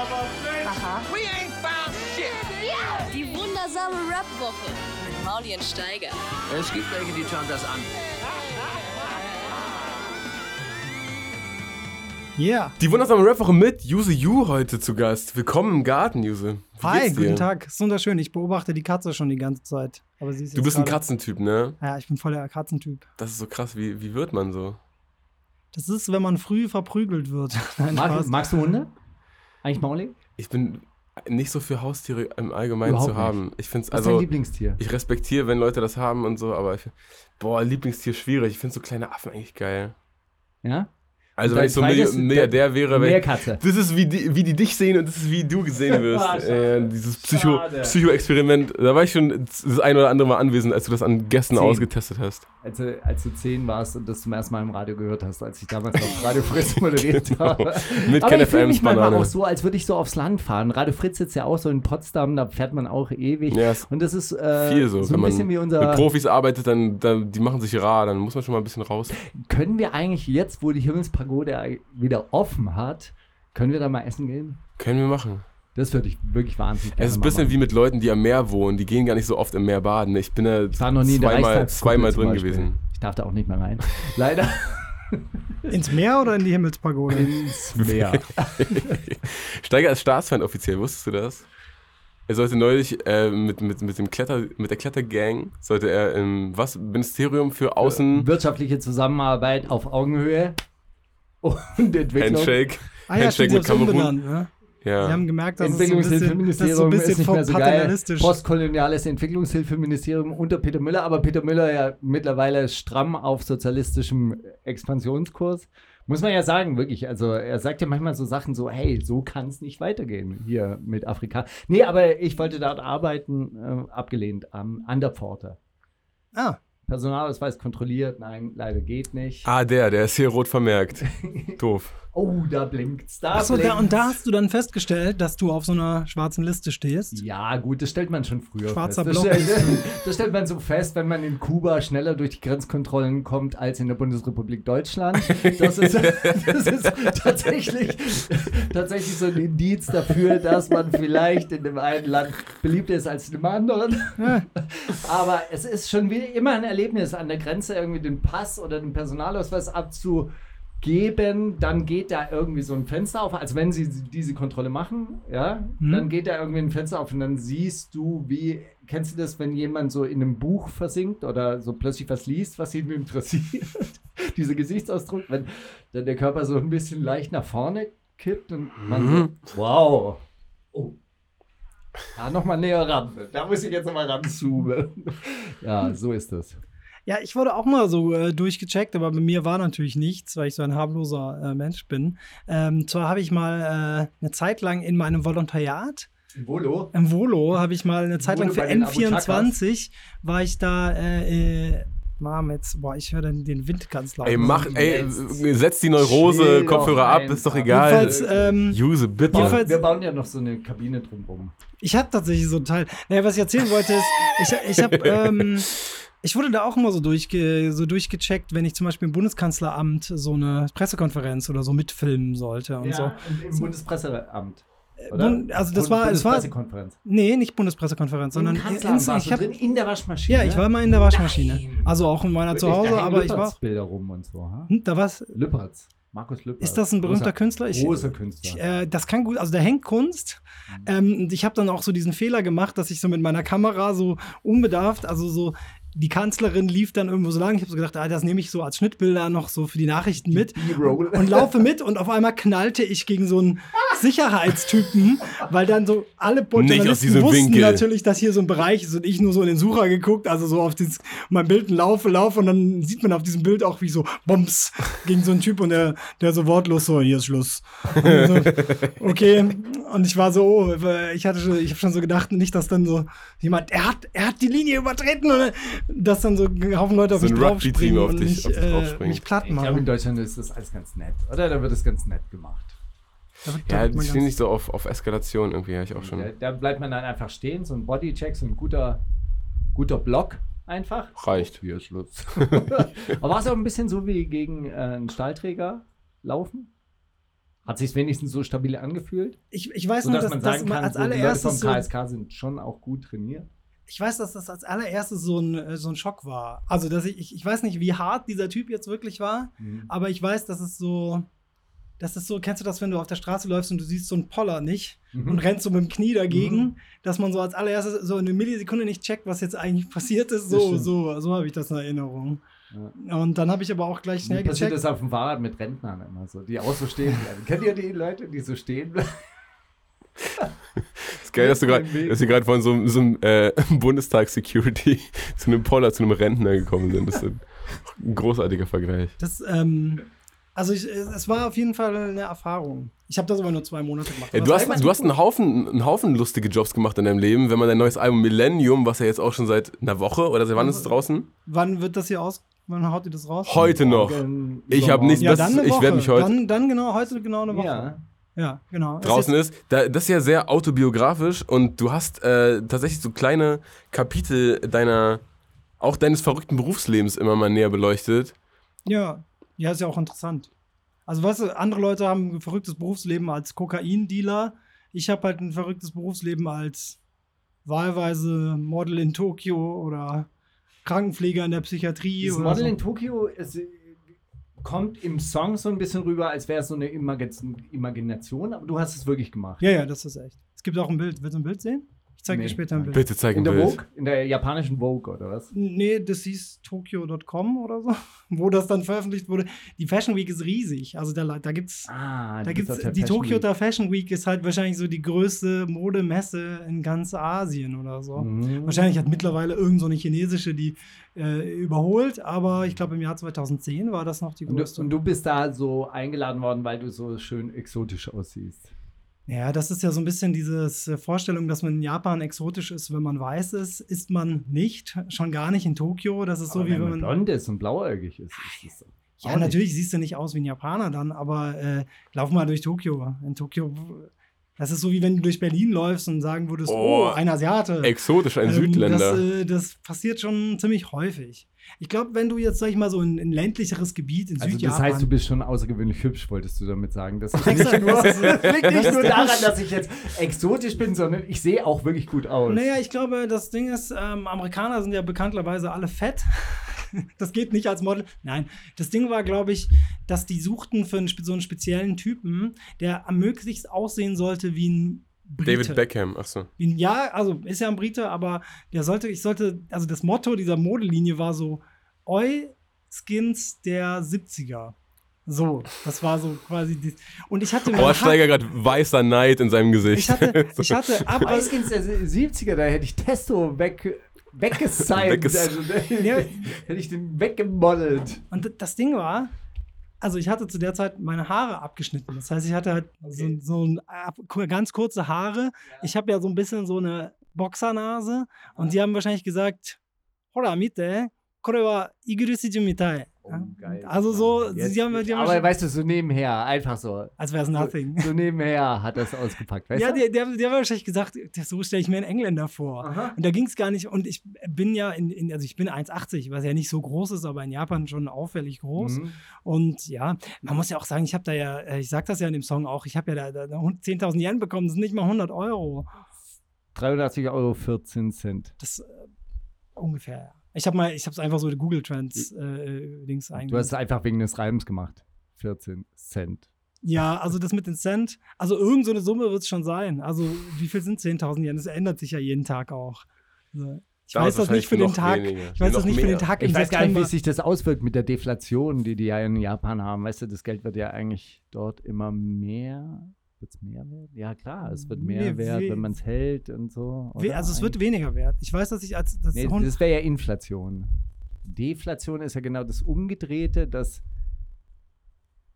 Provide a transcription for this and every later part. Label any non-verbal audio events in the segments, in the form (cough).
Aha. Die wundersame Rap-Woche mit Maulien Steiger. Es gibt welche, die schauen das an. Yeah. Die wundersame Rapwoche mit Yuse Yu heute zu Gast. Willkommen im Garten, Yuse. Wie Hi, guten Tag. Ist wunderschön. Ich beobachte die Katze schon die ganze Zeit. Aber sie ist Du bist ein Katzentyp, ne? Ja, ich bin voll der Katzentyp. Das ist so krass. Wie, wie wird man so? Das ist, wenn man früh verprügelt wird. (laughs) Nein, Mag, magst du Hunde? Eigentlich Mauli? Ich bin nicht so für Haustiere im Allgemeinen Überhaupt zu haben. Ich finde ist also dein Lieblingstier? ich respektiere, wenn Leute das haben und so, aber ich, boah, Lieblingstier schwierig. Ich finde so kleine Affen eigentlich geil. Ja? Also wenn ich so Milliardär wäre, wenn Meerkatze. das ist wie die, wie die dich sehen und das ist wie du gesehen (laughs) wirst. Äh, dieses Psycho. Psycho-Experiment. Da war ich schon das ein oder andere Mal anwesend, als du das an Gästen Zehn. ausgetestet hast. Als, du- als du zehn warst und das zum ersten Mal im Radio gehört hast, als ich damals auf (laughs) Radio Fritz moderiert habe. Genau. Mit Aber ich fühle mich manchmal auch so, als würde ich so aufs Land fahren. Radio Fritz sitzt ja auch so in Potsdam, da fährt man auch ewig. Ist Und das ist äh, viel so. so wenn ein bisschen wie mit unser. Profis arbeitet, dann, dann die machen sich rar, dann muss man schon mal ein bisschen raus. Können wir eigentlich jetzt, wo die Himmelspagode wieder offen hat, können wir da mal essen gehen? Können wir machen. Das würde ich wirklich wahnsinnig Es ist ein bisschen machen. wie mit Leuten, die am Meer wohnen. Die gehen gar nicht so oft im Meer baden. Ich bin da Ich war noch nie in der zweimal, zweimal drin gewesen. Ich darf da auch nicht mehr rein. Leider (laughs) Ins Meer oder in die Himmelspagode? ins Meer. (laughs) Steiger ist Staatsfeind offiziell, wusstest du das? Er sollte neulich äh, mit, mit, mit, dem Kletter, mit der Klettergang, sollte er im was, Ministerium für Außen, Wirtschaftliche Zusammenarbeit auf Augenhöhe und Entwicklung. Handshake, Ah ja, Handshake mit Kamerun. umbenannt. Ne? Sie Ja. haben gemerkt, dass es so ein bisschen, das ist so Entwicklungshilfeministerium ein ist, bisschen nicht mehr so geil. Postkoloniales Entwicklungshilfeministerium unter Peter Müller, aber Peter Müller ja mittlerweile stramm auf sozialistischem Expansionskurs. Muss man ja sagen, wirklich. Also er sagt ja manchmal so Sachen so, hey, so kann es nicht weitergehen hier mit Afrika. Nee, aber ich wollte dort arbeiten, äh, abgelehnt, am an der Pforte. Ah, Personalausweis kontrolliert, nein, leider geht nicht. Ah, der, der ist hier rot vermerkt. (laughs) Doof. Oh, da blinkt's, da achso, da, blinkt's. und da hast du dann festgestellt, dass du auf so einer schwarzen Liste stehst. Ja, gut, das stellt man schon früher Schwarzer fest. Block. Das stellt, (laughs) das stellt man so fest, wenn man in Kuba schneller durch die Grenzkontrollen kommt als in der Bundesrepublik Deutschland. Das ist, (laughs) das ist tatsächlich, tatsächlich so ein Indiz dafür, dass man vielleicht in dem einen Land beliebter ist als in dem anderen. Aber es ist schon wie immer ein Erlebnis, an der Grenze irgendwie den Pass oder den Personalausweis abzugeben. Dann geht da irgendwie so ein Fenster auf. Also wenn sie diese Kontrolle machen, ja, Mhm. dann geht da irgendwie ein Fenster auf und dann siehst du, wie, kennst du das, wenn jemand so in einem Buch versinkt oder so plötzlich was liest, was ihn interessiert? (laughs) Dieser Gesichtsausdruck, wenn dann der Körper so ein bisschen leicht nach vorne kippt und man Mhm. so, wow. Oh. Ja, nochmal näher ran. Da muss ich jetzt nochmal ranzoomen. (laughs) Ja, so ist das. Ja, ich wurde auch mal so äh, durchgecheckt, aber bei mir war natürlich nichts, weil ich so ein harmloser äh, Mensch bin. Ähm, zwar habe ich mal äh, eine Zeit lang in meinem Volontariat Volo? im Volo habe ich mal eine Zeit lang für bei den N24 war ich da äh, äh, Mom, jetzt, boah, ich höre dann den Wind ganz laut. Ey, mach, ey, Jetzt setz die Neurose, chill Kopfhörer ab, ist doch egal. Jedenfalls, ähm, Use, bitte. Wir bauen, Jedenfalls- wir bauen ja noch so eine Kabine drumherum. Ich habe tatsächlich so einen Teil. Naja, was ich erzählen wollte ist, ich, ich habe, (laughs) ähm, ich wurde da auch immer so, durchge, so durchgecheckt, wenn ich zum Beispiel im Bundeskanzleramt so eine Pressekonferenz oder so mitfilmen sollte und so. im, im Bundespresseamt. Bund- also das war- es war- Bundespressekonferenz. Nee, nicht Bundespressekonferenz, sondern in, ich hab, in der Waschmaschine. Ja, ich war mal in der Waschmaschine. Nein. Also auch in meiner Wirklich, Zuhause, aber ich war. Lüpertz-Bilder rum und so. Ha? Hm, da war's. Lüpertz. Markus Lüpertz. Ist das ein berühmter Großer- Künstler? Ich, Großer Künstler. Ich, äh, das kann gut, also da hängt Kunst. Ähm, und ich habe dann auch so diesen Fehler gemacht, dass ich so mit meiner Kamera so unbedarft, also so die Kanzlerin lief dann irgendwo so lang. Ich habe so gedacht, ah, das nehme ich so als Schnittbilder noch so für die Nachrichten mit B-Roll. und laufe mit und auf einmal knallte ich gegen so einen Sicherheitstypen, weil dann so alle Journalisten wussten Winkel. natürlich, dass hier so ein Bereich ist und ich nur so in den Sucher geguckt, also so auf dieses, mein Bild laufe, laufe und dann sieht man auf diesem Bild auch wie so Bombs gegen so einen Typ und der, der so wortlos so, hier ist Schluss. Und so, okay, und ich war so, oh, ich hatte schon, ich habe schon so gedacht, nicht, dass dann so jemand, er hat, er hat die Linie übertreten und dass dann so ein Haufen Leute auf So mich draufspringen auf und dich- mich, auf dich äh, draufspringen. mich platt Ich glaube, in machen. Deutschland ist das alles ganz nett. Oder? Da wird es ganz nett gemacht. Da wird- da Ja, wird man ich so auf, auf Eskalation irgendwie, habe ich auch schon. Da, da bleibt man dann einfach stehen, so ein Bodycheck, so ein guter, guter Block einfach. Reicht. Hier ist Schluss. (laughs) Aber war es auch ein bisschen so wie gegen äh, einen Stahlträger laufen? Hat sich wenigstens so stabil angefühlt? Ich, ich weiß So nur, dass dass, man dass sagen man kann, als so, die Leute vom KSK sind schon auch gut trainiert. Ich weiß, dass das als allererstes so ein, äh, so ein Schock war. Also, dass ich, ich, ich weiß nicht, wie hart dieser Typ jetzt wirklich war, Mhm. aber ich weiß, dass es so, das ist so, kennst du das, wenn du auf der Straße läufst und du siehst so einen Poller nicht Mhm. und rennst so mit dem Knie dagegen, dass man so als allererstes so eine Millisekunde nicht checkt, was jetzt eigentlich (laughs) passiert ist. So, so, so habe ich das in Erinnerung. Und dann habe ich aber auch gleich Mir schnell passiert gecheckt. das auf dem Fahrrad mit Rentnern immer so, die auch so stehen bleiben. Kennt ihr die Leute, die so stehen bleiben? (laughs) ist geil, dass du gerade von so, einem- so einem äh, (laughs) Bundestag-Security zu einem Poller, zu einem Rentner gekommen sind. Das ist ein, ein großartiger Vergleich. Das, ähm, also ich, es war auf jeden Fall eine Erfahrung. Ich habe das aber nur zwei Monate gemacht. Aber du hast, du hast einen Haufen, einen Haufen lustige Jobs gemacht in deinem Leben. Wenn man dein neues Album Millennium, was ja jetzt auch schon seit einer Woche oder seit wann ist es draußen? Wann wird das hier aus? Wann haut ihr das raus? Heute noch. Ich habe nichts, Ja, das, ich werde mich heute Dann, dann genau, heute genau eine Woche. Ja. Ja, genau. Draußen ist. ist. Da, das ist ja sehr autobiografisch und du hast äh, tatsächlich so kleine Kapitel deiner, auch deines verrückten Berufslebens immer mal näher beleuchtet. Ja, ja, ist ja auch interessant. Also, weißt du, andere Leute haben ein verrücktes Berufsleben als Kokain-Dealer. Ich habe halt ein verrücktes Berufsleben als wahlweise Model in Tokio oder Krankenpfleger in der Psychiatrie. Oder Model so. in Tokio äh, kommt im Song so ein bisschen rüber, als wäre es so eine Imag Imagination, aber du hast es wirklich gemacht. Ja, ja, das ist echt. Es gibt auch ein Bild. Willst du ein Bild sehen? Ich zeige Nee. dir später ein Bild. Bitte zeig In der. Vogue? In der japanischen Vogue, oder was? Nee, das hieß Tokyo.com oder so, (laughs) wo das dann veröffentlicht wurde. Die Fashion Week ist riesig. Also da, da gibt's, Ah, da gibt's der die Fashion Tokyo Week. Fashion Week ist halt wahrscheinlich so die größte Modemesse in ganz Asien oder so. Mhm. Wahrscheinlich hat mittlerweile irgend so eine chinesische die äh, überholt, aber ich glaube im Jahr 2010 war das noch die Und größte. du, und du bist da so eingeladen worden, weil du so schön exotisch aussiehst. Ja, das ist ja so ein bisschen diese Vorstellung, dass man in Japan exotisch ist, wenn man weiß ist, ist man nicht, schon gar nicht in Tokio. Das ist so Aber wie wenn man man blond ist und blauäugig ist. ist Ja, natürlich siehst du nicht aus wie ein Japaner dann, aber äh, lauf mal durch Tokio. In Tokio, das ist so wie wenn du durch Berlin läufst und sagen würdest, oh, Oh, ein Asiate. Exotisch, ein Ähm, Südländer. Das, äh, das passiert schon ziemlich häufig. Ich glaube, wenn du jetzt, sag ich mal, so in ein ländlicheres Gebiet in Also Südjapan. das heißt, du bist schon außergewöhnlich hübsch, wolltest du damit sagen. Das (laughs) liegt Exakt, (laughs) nicht nur, das ist- das liegt nicht nur ist- daran, dass ich jetzt exotisch bin, sondern ich sehe auch wirklich gut aus. Naja, ich glaube, das Ding ist, ähm, Amerikaner sind ja bekanntlerweise alle fett. (laughs) das geht nicht als Model. Nein, das Ding war, glaube ich, dass die suchten für einen, so einen speziellen Typen, der am möglichst aussehen sollte wie ein Brite. David Beckham, achso. Wie ein- Ja, also ist ja ein Brite, aber der sollte, ich sollte, also das Motto dieser Modelinie war so, Oi Skins der 70er. So, das war so quasi die, Und ich hatte meine Steiger gerade weißer Neid in seinem Gesicht. ich hatte, (laughs) ich hatte ab, Eiskins der 70er, da hätte ich Testo weg, weggesigned. Wegges- also, da Ja. hätte ich den weggemodelt. Und das Ding war, also ich hatte zu der Zeit meine Haare abgeschnitten. Das heißt, ich hatte halt so, so ein, ganz kurze Haare. Ich habe ja so ein bisschen so eine Boxernase. Und die haben wahrscheinlich gesagt, Hora, mite, kore wa igurusiju mitai. Oh, geil. Also so, Jetzt- sie haben, die haben aber weißt du, so nebenher, einfach so. als wäre es nothing. So nebenher hat das ausgepackt, weißt Ja, du? der, der, der hat wahrscheinlich gesagt, so stelle ich mir einen Engländer vor. Aha. Und da ging es gar nicht. Und ich bin ja in, in also ich bin 1,80, was ja nicht so groß ist, aber in Japan schon auffällig groß. Mhm. Und ja, man muss ja auch sagen, ich habe da ja, äh, ich sag das ja in dem Song auch, ich habe ja da, da 10.000 Yen bekommen, das sind nicht mal 100 Euro. 83 Euro 14 Cent. Das äh, ungefähr, ja. Ich habe mal, ich habe es einfach so die Google Trends äh, Dings Du hast es einfach wegen des Reims gemacht. 14 Cent. Ja, also das mit den Cent, also irgend so eine Summe wird es schon sein. Also wie viel sind 10.000 Yen? Das ändert sich ja jeden Tag auch. Also, ich Da weiß das nicht für den Tag. weniger. Ich weiß Noch das nicht für den mehr. Tag Ich weiß gar nicht, September. wie sich das auswirkt mit der Deflation, die die ja in Japan haben. Weißt du, das Geld wird ja eigentlich dort immer mehr. Wird es mehr wert? Ja, klar, es wird mehr Nee, wert, we- wenn man es hält und so. Oder? also es wird weniger wert. Ich weiß, dass ich als das Nee, das wäre ja Inflation. Deflation ist ja genau das Umgedrehte, das.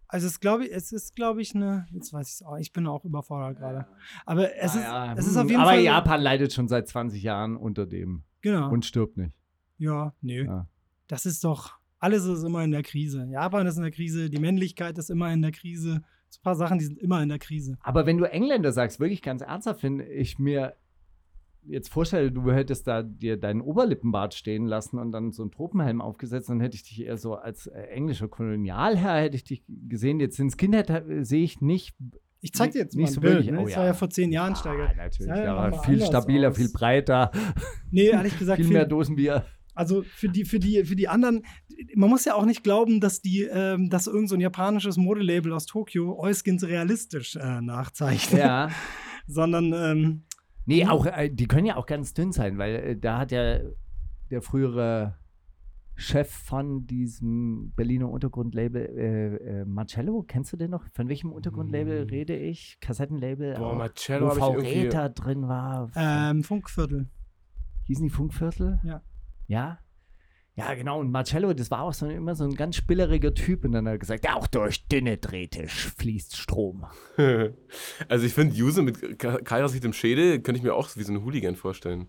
Also es glaube ich, es ist glaube ich eine, jetzt weiß ich es auch, ich bin auch überfordert gerade. Aber es Ah, ist, ja, es ist hm, auf jeden aber Fall. Japan leidet schon seit 20 Jahren unter dem Genau. und stirbt nicht. ja, nö. Ja. Das ist doch, alles ist immer in der Krise. Japan ist in der Krise, die Männlichkeit ist immer in der Krise. Ein paar Sachen, die sind immer in der Krise. Aber wenn du Engländer sagst, wirklich ganz ernsthaft, finde ich mir jetzt vorstelle, du hättest da dir deinen Oberlippenbart stehen lassen und dann so einen Tropenhelm aufgesetzt, dann hätte ich dich eher so als äh, englischer Kolonialherr hätte ich dich gesehen. Jetzt ins Skinhead äh, sehe ich nicht. Ich zeig dir jetzt Nicht mal ein so Bild. wirklich. Ne? Oh das ja. war ja vor zehn Jahren, Steiger. Ah, natürlich, Ja, aber viel stabiler, aus. viel breiter, Nee, ehrlich gesagt, viel mehr Dosenbier. Also für die, für die, für die anderen, man muss ja auch nicht glauben, dass die, ähm, dass irgend so ein japanisches Modelabel aus Tokio Euskins realistisch äh, nachzeichnet, Ja. (laughs) sondern ähm, Nee, auch, äh, die können ja auch ganz dünn sein, weil äh, da hat ja der frühere Chef von diesem Berliner Untergrundlabel, äh, äh, Marcello, kennst du den noch? Von welchem Untergrundlabel rede ich? Kassettenlabel? Boah, auch, Marcello wo irgendwie- Räter drin war. ähm, Funkviertel. Hießen die Funkviertel? Ja. Ja? Ja, genau. Und Marcello, das war auch so, immer so ein ganz spilleriger Typ. Und dann hat er gesagt, auch durch dünne Drähte fließt Strom. (laughs) also ich finde Juse mit Ka- Keilrasiert im Schädel könnte ich mir auch wie so ein Hooligan vorstellen.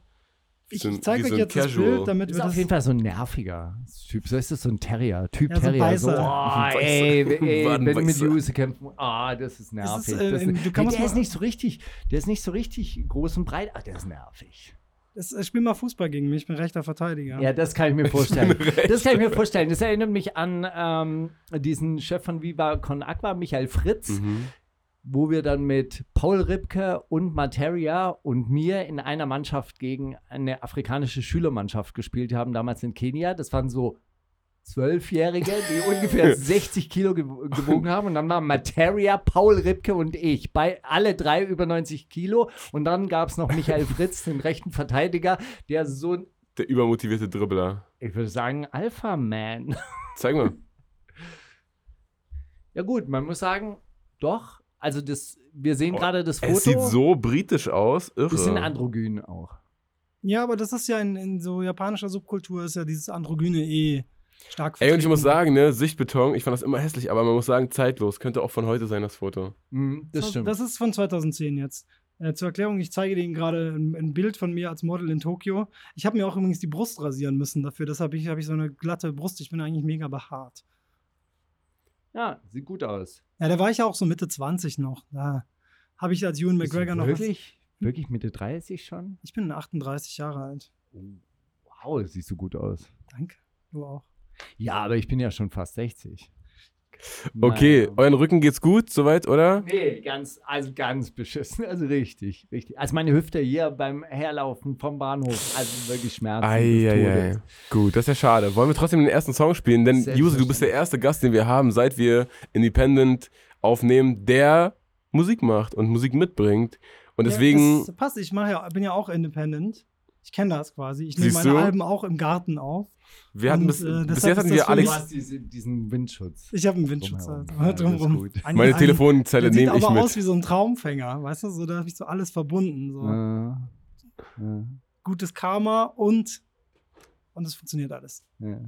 Ich, So ein- ich zeige euch so ein jetzt das Casual. Bild, damit Ist wir auf das jeden Fall so ein nerviger Typ. So ist es so ein Terrier. Typ Ja, so Terrier. Beißer. oh, ey, ey, (laughs) ein wenn mit. Juse kämpfen. Ah, das ist nervig. Das ist, äh, das kannst der mal- ist nicht so richtig, der ist nicht so richtig groß und breit. Ach, der ist nervig. Das, äh, spiel mal Fußball gegen mich, ich bin rechter Verteidiger. Ja, das kann ich mir vorstellen. das kann ich mir vorstellen. Das erinnert mich an ähm, diesen Chef von Viva Con Aqua, Michael Fritz, Mhm. wo wir dann mit Paul Ripke und Materia und mir in einer Mannschaft gegen eine afrikanische Schülermannschaft gespielt haben, damals in Kenia. Das waren so Zwölfjährige, die (laughs) ungefähr 60 Kilo gew- gewogen haben. Und dann waren Materia, Paul Ripke und ich. Bei alle drei über 90 Kilo. Und dann gab es noch Michael (laughs) Fritz, den rechten Verteidiger, der so ein, Der übermotivierte Dribbler. ich würde sagen, Alpha-Man. Zeig mal. (laughs) Ja gut, man muss sagen, doch. Also das, wir sehen Oh, gerade das Foto. Es sieht so britisch aus. Irre. bisschen androgyn auch. Ja, aber das ist ja in, in so japanischer Subkultur ist ja dieses Androgyne eh stark Ey, und ich muss sagen, ne, Sichtbeton, ich fand das immer hässlich, aber man muss sagen, zeitlos. Könnte auch von heute sein, das Foto. Mhm, das stimmt. Das ist von 2010 jetzt. Äh, zur Erklärung, ich zeige Ihnen gerade ein, ein Bild von mir als Model in Tokio. Ich habe mir auch übrigens die Brust rasieren müssen dafür. Deshalb habe ich, hab ich so eine glatte Brust. Ich bin eigentlich mega behaart. ja, sieht gut aus. Ja, da war ich ja auch so Mitte 20 noch. Da habe ich als Ewan McGregor noch. Was, Wirklich? Wirklich Mitte 30 schon? ich bin 38 Jahre alt. Wow, das siehst du gut aus. Danke. Du auch. Ja, aber ich bin ja schon fast 60. Okay, euren Rücken geht's gut, soweit, oder? Nee, ganz, also ganz beschissen. (laughs) Also richtig, richtig. Also meine Hüfte hier beim Herlaufen vom Bahnhof, also wirklich Schmerzen. des Eieiei. Gut, das ist ja schade. Wollen wir trotzdem den ersten Song spielen? Denn Juse, du bist der erste Gast, den wir haben, seit wir Independent aufnehmen, der Musik macht und Musik mitbringt. Und deswegen, Ja, das passt. Ich mache ja, bin ja auch independent. Ich kenne das quasi. Ich nehme meine du? Alben auch im Garten auf. wir hatten und, bis, äh, bis jetzt hatten wir Alex, Du hast diese, diesen Windschutz. Ich habe einen Windschutz Drumherum. halt, Ja. Ein- meine ein- Telefonzelle sieht nehme ich aber mit. aus wie so ein Traumfänger, weißt du? So, da habe ich so alles verbunden. So. Äh, äh, Gutes Karma und und es funktioniert alles. ja.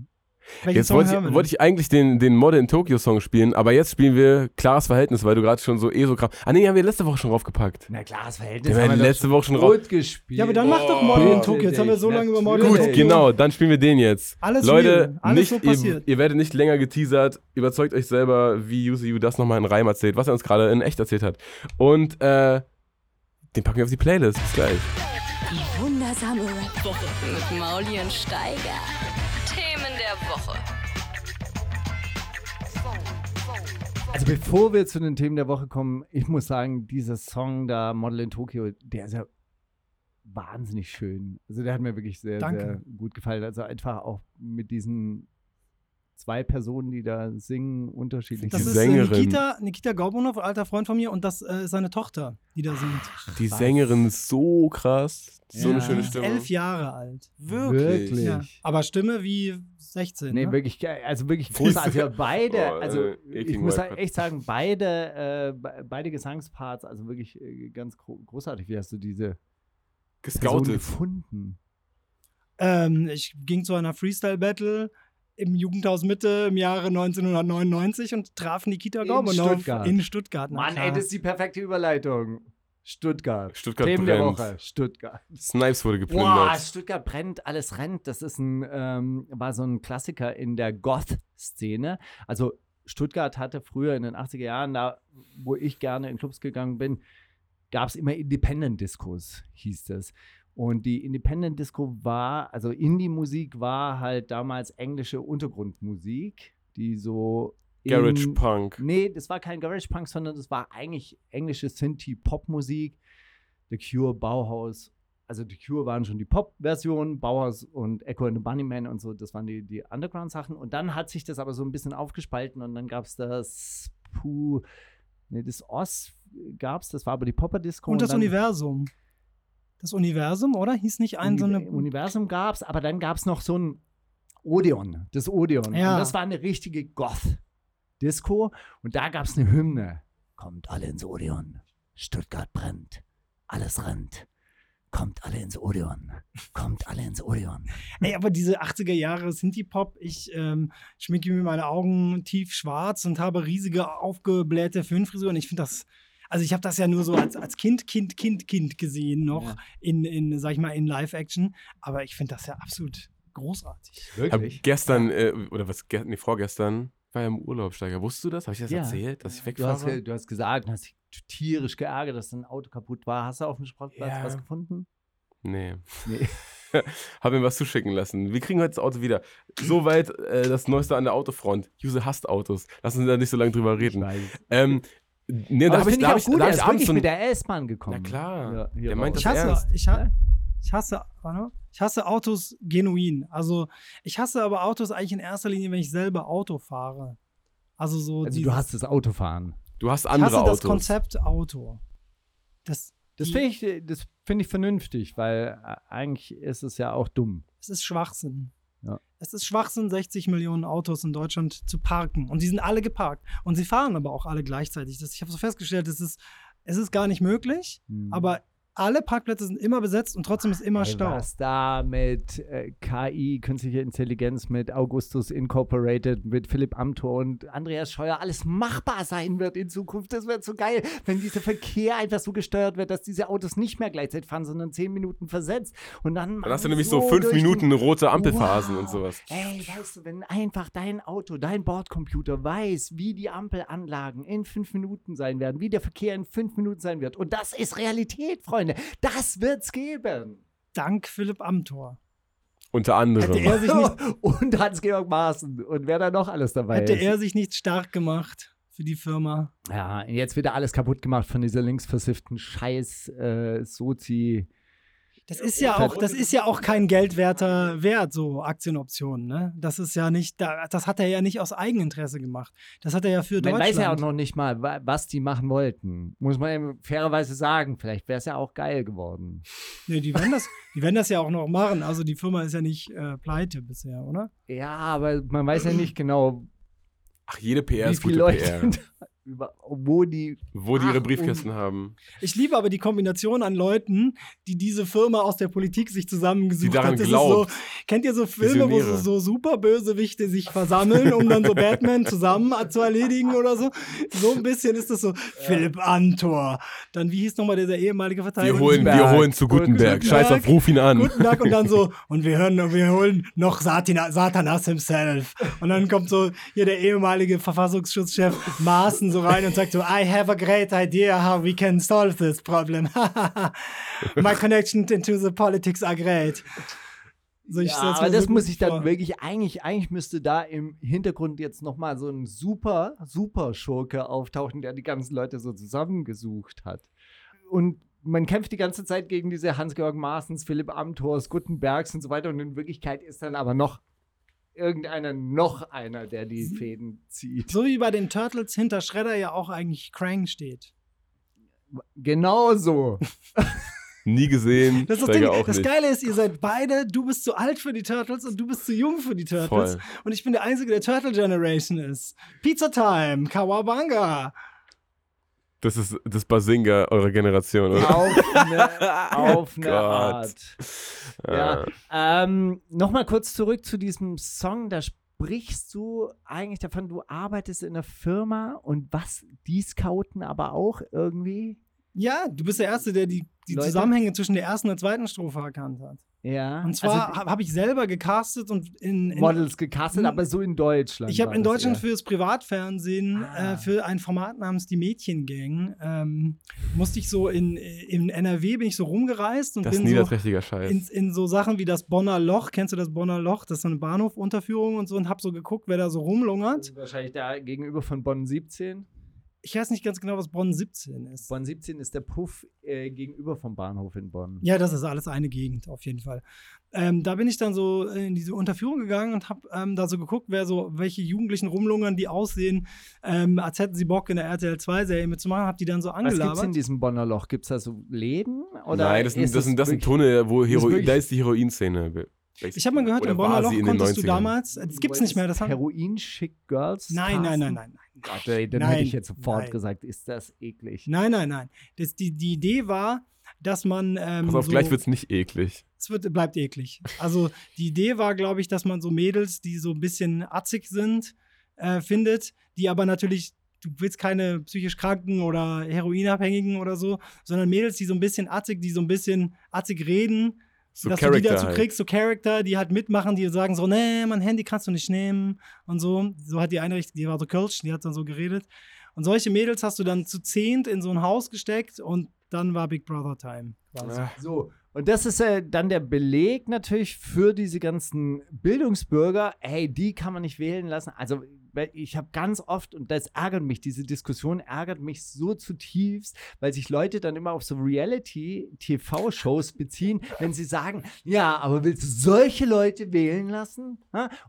Welchen Jetzt wollte ich, wollte ich eigentlich den, den Model in Tokyo Song spielen, aber jetzt spielen wir Klares Verhältnis, weil du gerade schon so eh so krass. Ah, nee, haben wir letzte Woche schon draufgepackt. Na klar, das Den Verhältnis haben wir haben wir letzte Woche schon rauf. gut gespielt. Ja, aber dann mach doch Model in Oh, Tokyo. Jetzt haben wir so lange über Model in Gut, Tokyo. genau, dann spielen wir den jetzt. Alles Leute, alles nicht, so ihr, passiert. ihr werdet nicht länger geteasert. Überzeugt euch selber, wie UCU das nochmal in Reim erzählt, was er uns gerade in echt erzählt hat. Und äh, den packen wir auf die Playlist. Bis gleich. Die wundersame Rap-Woche mit Mauli und Steiger. Der Woche. Also bevor wir zu den Themen der Woche kommen, ich muss sagen, dieser Song da, Model in Tokyo, der ist ja wahnsinnig schön. Also der hat mir wirklich sehr, Danke. sehr gut gefallen. Also einfach auch mit diesen zwei Personen, die da singen, unterschiedlich. Das ist Sängerin. Äh, Nikita, Nikita Gorbunov, alter Freund von mir, und das äh, ist seine Tochter, die da singt. Die Sängerin ist so krass. So Ja. eine schöne Die ist Stimme. elf Jahre alt. Wirklich. Wirklich. Ja. Aber Stimme wie 16. Nee, ne? wirklich, also wirklich großartig. Also (laughs) beide, Oh, also äh, ich muss halt echt sagen, beide, äh, be- beide Gesangsparts, also wirklich äh, ganz gro großartig. Wie hast du diese Person Gescoutet. gefunden? Ähm, ich ging zu einer Freestyle-Battle im Jugendhaus Mitte im Jahre 1999 und traf Nikita In Gorbunov Stuttgart. in Stuttgart. Mann, ey, das ist die perfekte Überleitung. Stuttgart. Stuttgart Themen der brennt. Woche. Stuttgart. Snipes wurde Boah, geplündert. Stuttgart brennt, alles rennt. Das ist ein, ähm, war so ein Klassiker in der Goth-Szene. Also Stuttgart hatte früher in den 80er Jahren, da wo ich gerne in Clubs gegangen bin, gab es immer Independent-Discos, hieß das. Und die Independent Disco war, also Indie-Musik war halt damals englische Untergrundmusik, die so. In- Garage Punk. Nee, das war kein Garage Punk, sondern das war eigentlich englische Synthie-Pop-Musik. The Cure, Bauhaus. Also The Cure waren schon die Pop-Versionen, Bauhaus und Echo and the Bunnyman und so, das waren die, die Underground-Sachen. Und dann hat sich das aber so ein bisschen aufgespalten und dann gab es das Puh, nee, das Oz gab es, das war aber die Popper-Disco. Und das dann, Universum. Das Universum, oder? Hieß nicht ein so eine. Uni Universum gab es, aber dann gab es noch so ein Odeon, das Odeon. Ja. Und das war eine richtige Goth-Disco. Und da gab es eine Hymne. Kommt alle ins Odeon. Stuttgart brennt. Alles rennt. Kommt alle ins Odeon. Kommt alle ins Odeon. Ey, aber diese 80er Jahre Synthie-Pop, ich ähm, schminke mir meine Augen tief schwarz und habe riesige aufgeblähte Föhnfrisuren. Ich finde das, also ich habe das ja nur so als, als Kind, Kind, Kind, Kind gesehen noch Ja. in, in, sag ich mal, in Live-Action. Aber ich finde das ja absolut großartig. Hab gestern, äh, oder was, ge nee, vorgestern, war ja im Urlaub, Steiger. Wusstest du das? Habe ich das Ja. erzählt, dass ich Du hast, wegfahre? du hast gesagt, du hast dich tierisch geärgert, dass dein Auto kaputt war. Hast du auf dem Sportplatz Ja. was gefunden? Nee. Nee. (laughs) Hab mir was zuschicken lassen. Wir kriegen heute das Auto wieder. Soweit äh, das Neueste an der Autofront. Juse hasst Autos. Lass uns da nicht so lange drüber reden. Ähm, nee, da habe ich, finde da ich gut, da ich abends mit der S-Bahn gekommen. Na klar. Ja, Der meint. Ich das hasse, ernst. ich, ha ich hasse, ich hasse Autos genuin. Also ich hasse aber Autos eigentlich in erster Linie, wenn ich selber Auto fahre. Also so Also dieses- du hast das Autofahren. Du hast ich andere hasse Autos. das Konzept Auto. Das, Das finde ich, das find ich vernünftig, weil äh, eigentlich ist es ja auch dumm. Es ist Schwachsinn. Ja. Es ist Schwachsinn, 60 Millionen Autos in Deutschland zu parken. Und die sind alle geparkt. Und sie fahren aber auch alle gleichzeitig. Das, ich habe so festgestellt, es ist, es ist gar nicht möglich, Hm. aber alle Parkplätze sind immer besetzt und trotzdem ist immer Stau. Was da mit äh, KI, künstlicher Intelligenz, mit Augustus Incorporated, mit Philipp Amthor und Andreas Scheuer alles machbar sein wird in Zukunft. Das wird so geil, wenn dieser Verkehr einfach so gesteuert wird, dass diese Autos nicht mehr gleichzeitig fahren, sondern zehn Minuten versetzt. Und dann, Dann hast du nämlich so fünf durch die- Minuten rote Ampelphasen Wow. und sowas. Ey, weißt du, wenn einfach dein Auto, dein Bordcomputer weiß, wie die Ampelanlagen in fünf Minuten sein werden, wie der Verkehr in fünf Minuten sein wird. Und das ist Realität, Freunde. Das wird's geben. Dank Philipp Amthor. Unter anderem. Hätte er sich nicht, (laughs) Und Hans-Georg Maaßen. Und wer da noch alles dabei hätte ist. er sich nicht stark gemacht für die Firma. ja, jetzt wird alles kaputt gemacht von dieser linksversifften Scheiß äh. Das ist ja auch, das ist ja auch kein geldwerter Wert, so Aktienoptionen, ne? Das ist ja nicht, da- das hat er ja nicht aus Eigeninteresse gemacht. Das hat er ja für Man Deutschland. weiß ja auch noch nicht mal, wa- was die machen wollten. Muss man eben fairerweise sagen. Vielleicht wäre es ja auch geil geworden. Nee, die werden das, die werden das ja auch noch machen. Also die Firma ist ja nicht äh, pleite bisher, oder? Ja, aber man weiß ja nicht genau, Ach, jede PR wie ist viele gute Leute PR. (laughs) über, wo die. Wo die ihre Briefkästen haben. Ich liebe aber die Kombination an Leuten, die diese Firma aus der Politik sich zusammengesucht Die daran hat. Das glaubt. Ist so, kennt ihr so Filme, wo so, so super Bösewichte sich versammeln, um dann so Batman zusammen zu erledigen oder so? So ein bisschen ist das so. Philipp Amthor. Dann, wie hieß nochmal dieser ehemalige Verteidiger? Wir holen, wir Gutenberg. holen zu Gutenberg. Gutenberg. Scheiß auf, ruf ihn an. Guten Tag und dann so, und wir hören, wir holen noch Satina, Satanas himself. Und dann kommt so hier der ehemalige Verfassungsschutzchef Maaßen so rein und sagt so, I have a great idea how we can solve this problem. (laughs) My connections into the politics are great. So, Ja, aber das so muss ich dann vor. wirklich, eigentlich, eigentlich müsste da im Hintergrund jetzt nochmal so ein super, super Schurke auftauchen, der die ganzen Leute so zusammengesucht hat. Und man kämpft die ganze Zeit gegen diese Hans-Georg Maaßens, Philipp Amthors, Gutenbergs und so weiter. Und in Wirklichkeit ist dann aber noch irgendeiner, noch einer, der die Fäden zieht. So wie bei den Turtles hinter Shredder ja auch eigentlich Krang steht. Genauso. (laughs) Nie gesehen. Das, ist das, Ding. auch das. Geile ist, ihr seid beide, du bist zu alt für die Turtles und du bist zu jung für die Turtles. Voll. Und ich bin der Einzige, der Turtle Generation ist. Pizza Time, Kawabanga. Das ist das Basinga eurer Generation, oder? Auf eine, (laughs) auf eine. Art. Ja, Ah. ähm, nochmal kurz zurück zu diesem Song. Da sprichst du eigentlich davon, du arbeitest in einer Firma und was, die scouten aber auch irgendwie. Ja, du bist der Erste, der die die Leute? Zusammenhänge zwischen der ersten und der zweiten Strophe erkannt hat. Ja. Und zwar also, habe hab ich selber gecastet und in, in Models gecastet, aber so in Deutschland. ich habe in das Deutschland fürs Privatfernsehen Ah. äh, für ein Format namens die Mädchengang ähm, musste ich so in, in NRW bin ich so rumgereist und Das ist bin so niederträchtiger Scheiß. in, in so Sachen wie das Bonner Loch. Kennst du das Bonner Loch? Das ist so eine Bahnhofunterführung und so und hab so geguckt, wer da so rumlungert. Wahrscheinlich da gegenüber von Bonn 17. Ich weiß nicht ganz genau, was Bonn 17 ist. Bonn 17 ist der Puff äh, gegenüber vom Bahnhof in Bonn. Ja, das ist alles eine Gegend, auf jeden Fall. Ähm, da bin ich dann so in diese Unterführung gegangen und habe ähm, da so geguckt, wer so, welche Jugendlichen rumlungern, die aussehen, ähm, als hätten sie Bock in der RTL 2-Serie mitzumachen, hab die dann so Was gibt's in angelabert. diesem Bonner Loch? Gibt's da so Läden? Oder Nein, das, sind, ist das, sind, das sind wirklich- Tone, wo Heroin, da ist die Heroinszene. Ich habe mal gehört, im Bonner Loch konntest du 90ern? damals, das gibt's nicht mehr, das haben, Heroin-Schick Girls? nein, nein, nein, nein, nein. Gott, ey, dann Nein, hätte ich jetzt sofort nein. gesagt, ist das eklig. Nein, nein, nein. Das, die, die Idee war, dass man. Ähm, Pass auf, so, gleich wird's nicht eklig. es wird, bleibt eklig. Also die Idee war, glaube ich, dass man so Mädels, die so ein bisschen atzig sind, äh, findet, die aber natürlich, du willst keine psychisch Kranken oder Heroinabhängigen oder so, sondern Mädels, die so ein bisschen atzig, die so ein bisschen atzig reden, So dass du die Charakter dazu halt. kriegst, so Charakter, die halt mitmachen, die sagen so, nee, mein Handy kannst du nicht nehmen und so. So hat die eine, die war so Kölsch, die hat dann so geredet. Und solche Mädels hast du dann zu zehnt in so ein Haus gesteckt und dann war Big Brother Time. Ah, So, und das ist äh, dann der Beleg natürlich für diese ganzen Bildungsbürger, hey, die kann man nicht wählen lassen. Also ich habe ganz oft, und das ärgert mich, diese Diskussion ärgert mich so zutiefst, weil sich Leute dann immer auf so Reality-TV-Shows beziehen, wenn sie sagen, ja, aber willst du solche Leute wählen lassen?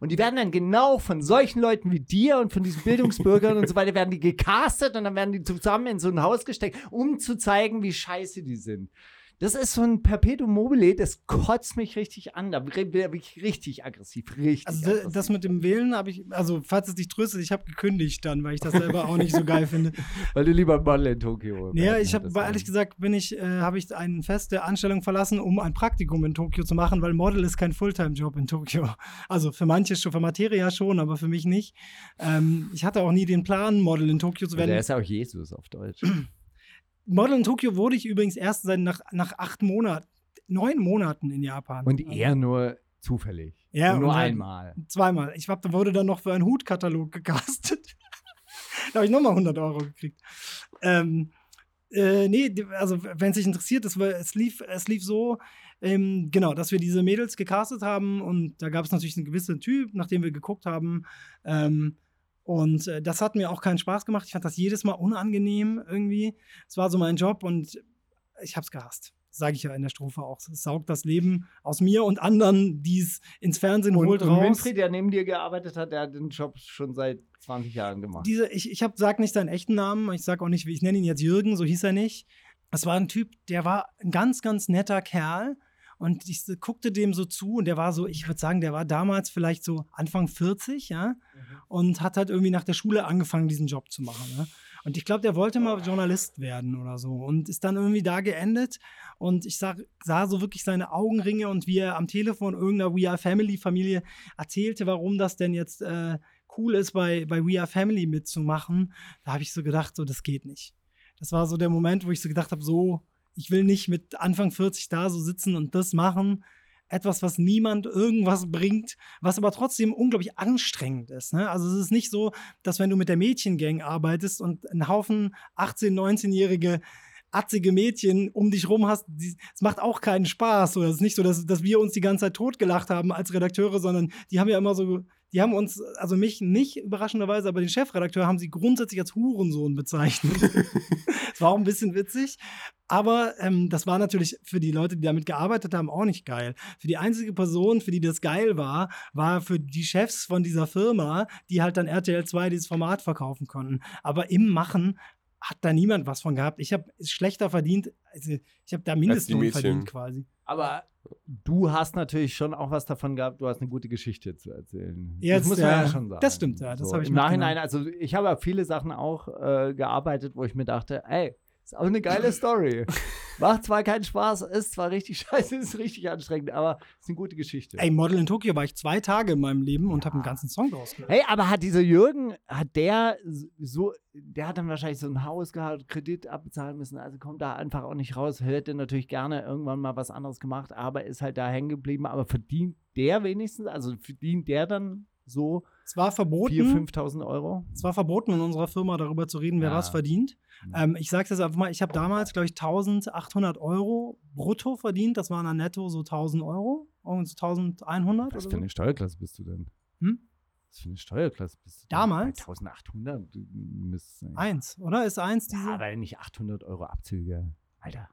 Und die werden dann genau von solchen Leuten wie dir und von diesen Bildungsbürgern und so weiter, werden die gecastet und dann werden die zusammen in so ein Haus gesteckt, um zu zeigen, wie scheiße die sind. Das ist so ein Perpetuum mobile, das kotzt mich richtig an. Da bin ich richtig aggressiv, richtig. Also aggressiv. das mit dem Wählen habe ich, also falls es dich tröstet, ich habe gekündigt dann, weil ich das selber auch nicht so geil finde. (laughs) Weil du lieber Model in Tokio Ja, ich habe, das ehrlich gesagt, bin ich, äh, habe ich eine feste Anstellung verlassen, um ein Praktikum in Tokio zu machen, weil Model ist kein Fulltime-Job in Tokio. (laughs) Also für manche schon, für Materia schon, aber für mich nicht. Ähm, ich hatte auch nie den Plan, Model in Tokio zu werden. Der ist ja auch Jesus auf Deutsch. (clears throat) Model in Tokio wurde ich übrigens erst seit nach, nach acht Monaten, neun Monaten in Japan. Und er nur zufällig. Ja, nur und halt- einmal. Zweimal. Ich hab, da wurde dann noch für einen Hutkatalog gecastet. (laughs) da habe ich nochmal 100 Euro gekriegt. Ähm, äh, nee, also wenn es sich interessiert, war, es, lief, es lief so, ähm, genau, dass wir diese Mädels gecastet haben und da gab es natürlich einen gewissen Typ, nach dem wir geguckt haben. Ähm, und äh, das hat mir auch keinen Spaß gemacht. Ich fand das jedes Mal unangenehm irgendwie. Es war so mein Job und ich hab's gehasst. Sage ich ja in der Strophe auch. Es saugt das Leben aus mir und anderen, die es ins Fernsehen Und, holt, und raus. Winfried, der neben dir gearbeitet hat, der hat den Job schon seit 20 Jahren gemacht. Diese, ich, ich hab, sag nicht seinen echten Namen, ich sag auch nicht, wie ich nenne ihn jetzt Jürgen, so hieß er nicht. Es war ein Typ, der war ein ganz, ganz netter Kerl. Und ich guckte dem so zu und der war so, ich würde sagen, der war damals vielleicht so Anfang 40, ja, und hat halt irgendwie nach der Schule angefangen, diesen Job zu machen. Ne? Und ich glaube, der wollte mal Journalist werden oder so und ist dann irgendwie da geendet. Und ich sah, sah so wirklich seine Augenringe und wie er am Telefon irgendeiner We Are Family Familie erzählte, warum das denn jetzt äh, cool ist, bei, bei We Are Family mitzumachen. Da habe ich so gedacht, so, das geht nicht. Das war so der Moment, wo ich so gedacht habe, so, ich will nicht mit Anfang 40 da so sitzen und das machen. Etwas, was niemand irgendwas bringt, was aber trotzdem unglaublich anstrengend ist. Ne? Also es ist nicht so, dass wenn du mit der Mädchengang arbeitest und einen Haufen 18-, 19-jährige atzige Mädchen um dich rum hast, es macht auch keinen Spaß. Oder es ist nicht so, dass, dass wir uns die ganze Zeit totgelacht haben als Redakteure, sondern die haben ja immer so, die haben uns, also mich nicht überraschenderweise, aber den Chefredakteur haben sie grundsätzlich als Hurensohn bezeichnet. (laughs) Es war auch ein bisschen witzig. Aber ähm, das war natürlich für die Leute, die damit gearbeitet haben, auch nicht geil. Für die einzige Person, für die das geil war, war für die Chefs von dieser Firma, die halt dann RTL 2 dieses Format verkaufen konnten. Aber im Machen hat da niemand was von gehabt. Ich habe schlechter verdient, also ich habe da Mindestlohn verdient quasi. Aber du hast natürlich schon auch was davon gehabt, du hast eine gute Geschichte zu erzählen. Jetzt, das muss man ja, ja, schon sagen. das stimmt, ja, das so, hab ich Im. Nachhinein, also ich habe viele Sachen auch äh, gearbeitet, wo ich mir dachte, ey, Ist auch eine geile Story. Macht zwar keinen Spaß, ist zwar richtig (laughs) scheiße, ist richtig anstrengend, aber ist eine gute Geschichte. Ey, Model in Tokio war ich zwei Tage in meinem Leben und habe einen ganzen Song draus gehört. Hey, aber hat dieser Jürgen, hat der so, der hat dann wahrscheinlich so ein Haus gehabt, Kredit abbezahlen müssen, also kommt da einfach auch nicht raus, hätte natürlich gerne irgendwann mal was anderes gemacht, aber ist halt da hängen geblieben, aber verdient der wenigstens, also verdient der dann so Es war verboten. 4.000, 5.000 Euro? Es war verboten in unserer Firma darüber zu reden, wer Ja. was verdient. Ähm, ich sage das einfach mal, ich habe damals, glaube ich, 1800 Euro brutto verdient. Das waren dann netto so 1000 Euro. Und so 1100 Was für so. eine Steuerklasse bist du denn? Hm? Was für eine Steuerklasse bist du denn? Damals? 1800 müsste sein. Eins, oder? Ist eins diese? Ja, aber nicht 800 Euro Abzüge. Alter.